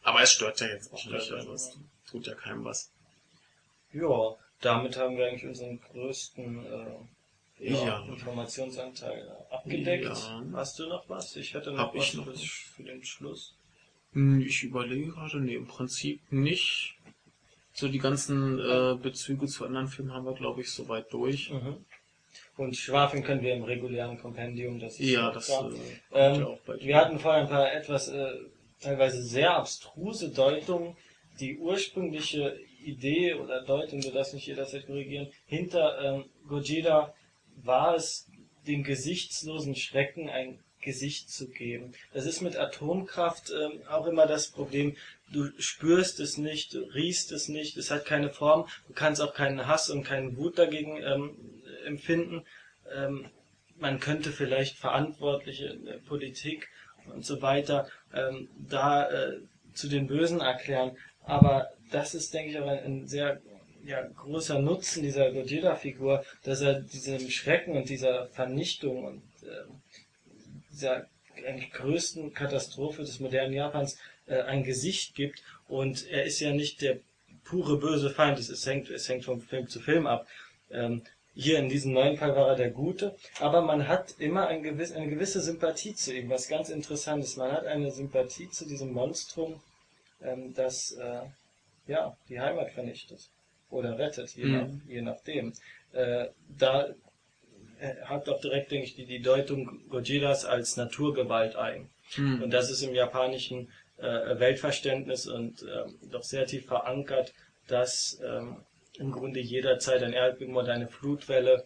Aber es stört ja jetzt auch Stört nicht. Also, es tut ja keinem was. Ja, damit haben wir eigentlich unseren größten äh, ja, Ja. Informationsanteil abgedeckt. Ja. Hast du noch was? Ich hätte noch Hab was noch für, für den Schluss. Hm, Ich überlege gerade, nee, im Prinzip nicht. So die ganzen äh, Bezüge zu anderen Filmen haben wir, glaube ich, soweit durch. Mhm. Und schwafeln können wir im regulären Kompendium. Das ist Ja, auch das äh, klar. kommt Ähm, auch. Wir hatten vorher ein paar etwas äh, teilweise sehr abstruse Deutungen. Die ursprüngliche Idee oder Deutung, du darfst mich jederzeit korrigieren, hinter ähm, Gojira war es, dem gesichtslosen Schrecken ein Gesicht zu geben. Das ist mit Atomkraft ähm, auch immer das Problem. Du spürst es nicht, du riechst es nicht, es hat keine Form, du kannst auch keinen Hass und keinen Wut dagegen ähm, empfinden. Ähm, man könnte vielleicht Verantwortliche in der Politik und so weiter ähm, da äh, zu den Bösen erklären. Aber das ist, denke ich, auch ein, ein sehr ja, großer Nutzen dieser Gojira-Figur, dass er diesem Schrecken und dieser Vernichtung und ähm, dieser eigentlich größten Katastrophe des modernen Japans äh, ein Gesicht gibt. Und er ist ja nicht der pure böse Feind, es, es, hängt, es hängt vom Film zu Film ab. Ähm, hier in diesem neuen Fall war er der Gute, aber man hat immer ein gewiss, eine gewisse Sympathie zu ihm, was ganz interessant ist. Man hat eine Sympathie zu diesem Monstrum, ähm, das äh, ja die Heimat vernichtet oder rettet, je, Mhm. nach, je nachdem. Äh, da äh, hat auch direkt, denke ich, die, die Deutung Gojiras als Naturgewalt ein. Hm. Und das ist im japanischen äh, Weltverständnis und ähm, doch sehr tief verankert, dass ähm, im Grunde jederzeit ein Erdbeben oder eine Flutwelle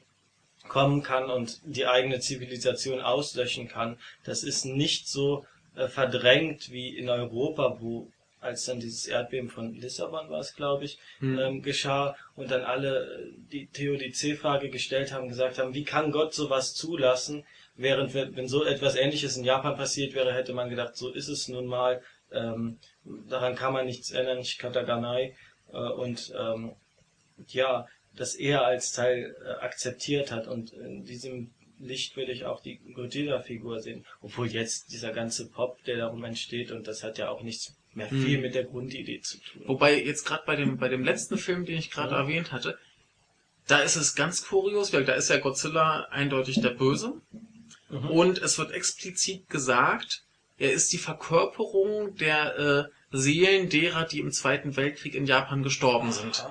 kommen kann und die eigene Zivilisation auslöschen kann. Das ist nicht so äh, verdrängt wie in Europa, wo als dann dieses Erdbeben von Lissabon war es, glaube ich, Hm. ähm, geschah und dann alle äh, die Theodizee-Frage gestellt haben, gesagt haben, wie kann Gott sowas zulassen? Während wenn wenn so etwas Ähnliches in Japan passiert wäre, hätte man gedacht, so ist es nun mal, ähm, daran kann man nichts ändern, Shikataganai. Äh, und ähm, ja, das er als Teil äh, akzeptiert hat und in diesem Licht will ich auch die Godzilla-Figur sehen. Obwohl jetzt dieser ganze Pop, der darum entsteht, und das hat ja auch nichts mehr Hm. viel mit der Grundidee zu tun. Wobei jetzt gerade bei dem bei dem letzten Film, den ich gerade Ja. erwähnt hatte, da ist es ganz kurios, weil da ist ja Godzilla eindeutig der Böse Mhm. und es wird explizit gesagt, er ist die Verkörperung der äh, Seelen derer, die im Zweiten Weltkrieg in Japan gestorben sind.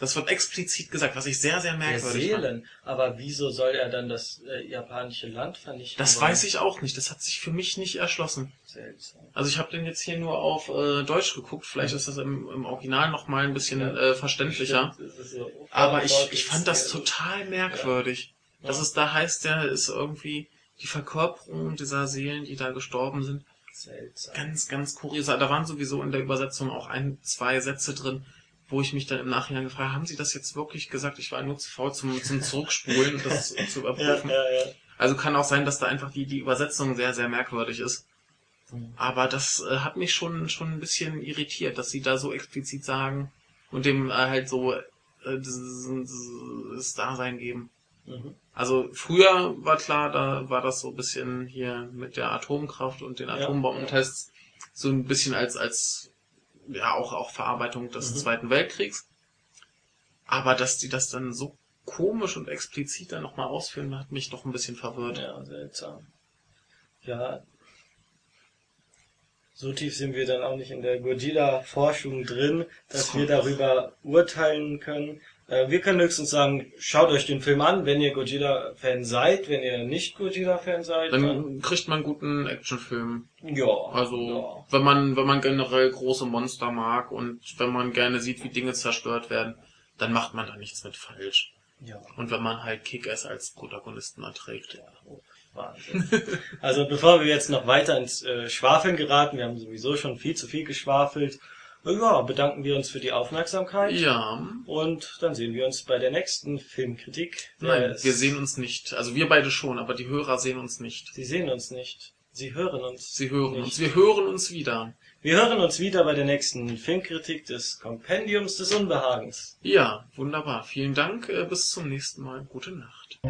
Das wird explizit gesagt, was ich sehr sehr merkwürdig fand. Seelen. Aber wieso soll er dann das äh, japanische Land vernichten? Das wollen? weiß ich auch nicht. Das hat sich für mich nicht erschlossen. Seltsam. Also ich habe den jetzt hier nur auf äh, Deutsch geguckt. Vielleicht ist das im, im Original noch mal ein bisschen Ja. äh, verständlicher. So Aber ich, ich fand das total merkwürdig. Ja. Dass es da heißt, der ist irgendwie die Verkörperung dieser Seelen, die da gestorben sind. Seltsam. Ganz, ganz kurios. Da waren sowieso in der Übersetzung auch ein, zwei Sätze drin, wo ich mich dann im Nachhinein gefragt habe, haben sie das jetzt wirklich gesagt? Ich war nur zu faul zum, zum Zurückspulen und das zu <laughs> Ja, überprüfen. ja, ja. Also kann auch sein, dass da einfach die, die Übersetzung sehr, sehr merkwürdig ist. Mhm. Aber das äh, hat mich schon, schon ein bisschen irritiert, dass sie da so explizit sagen und dem äh, halt so äh, dieses Dasein geben. Mhm. Also früher war klar, da war das so ein bisschen hier mit der Atomkraft und den Ja, Atombombentests so ein bisschen als, als ja auch, auch Verarbeitung des Mhm. Zweiten Weltkriegs. Aber dass die das dann so komisch und explizit dann nochmal ausführen, hat mich doch ein bisschen verwirrt. Ja, seltsam. Ja. So tief sind wir dann auch nicht in der Gojira-Forschung drin, dass wir darüber urteilen können. Äh, wir können höchstens sagen, schaut euch den Film an, wenn ihr Gojira-Fan seid. Wenn ihr nicht Gojira-Fan seid, dann, Dann kriegt man einen guten Actionfilm. ja. Also, wenn man, wenn man generell große Monster mag und wenn man gerne sieht, wie Dinge zerstört werden, dann macht man da nichts mit falsch. ja. ja. Und wenn man halt Kick-Ass als Protagonisten erträgt. Ja, oh, Wahnsinn. also bevor wir jetzt noch weiter ins äh, Schwafeln geraten, wir haben sowieso schon viel zu viel geschwafelt Ja, bedanken wir uns für die Aufmerksamkeit. Ja. Und dann sehen wir uns bei der nächsten Filmkritik. Nein, wir sehen uns nicht. Also wir beide schon, aber die Hörer sehen uns nicht. Sie sehen uns nicht. Sie hören uns. Sie hören nicht. uns. Wir hören uns wieder. Wir hören uns wieder bei der nächsten Filmkritik des Kompendiums des Unbehagens. Ja, wunderbar. Vielen Dank. äh, Bis zum nächsten Mal. Gute Nacht.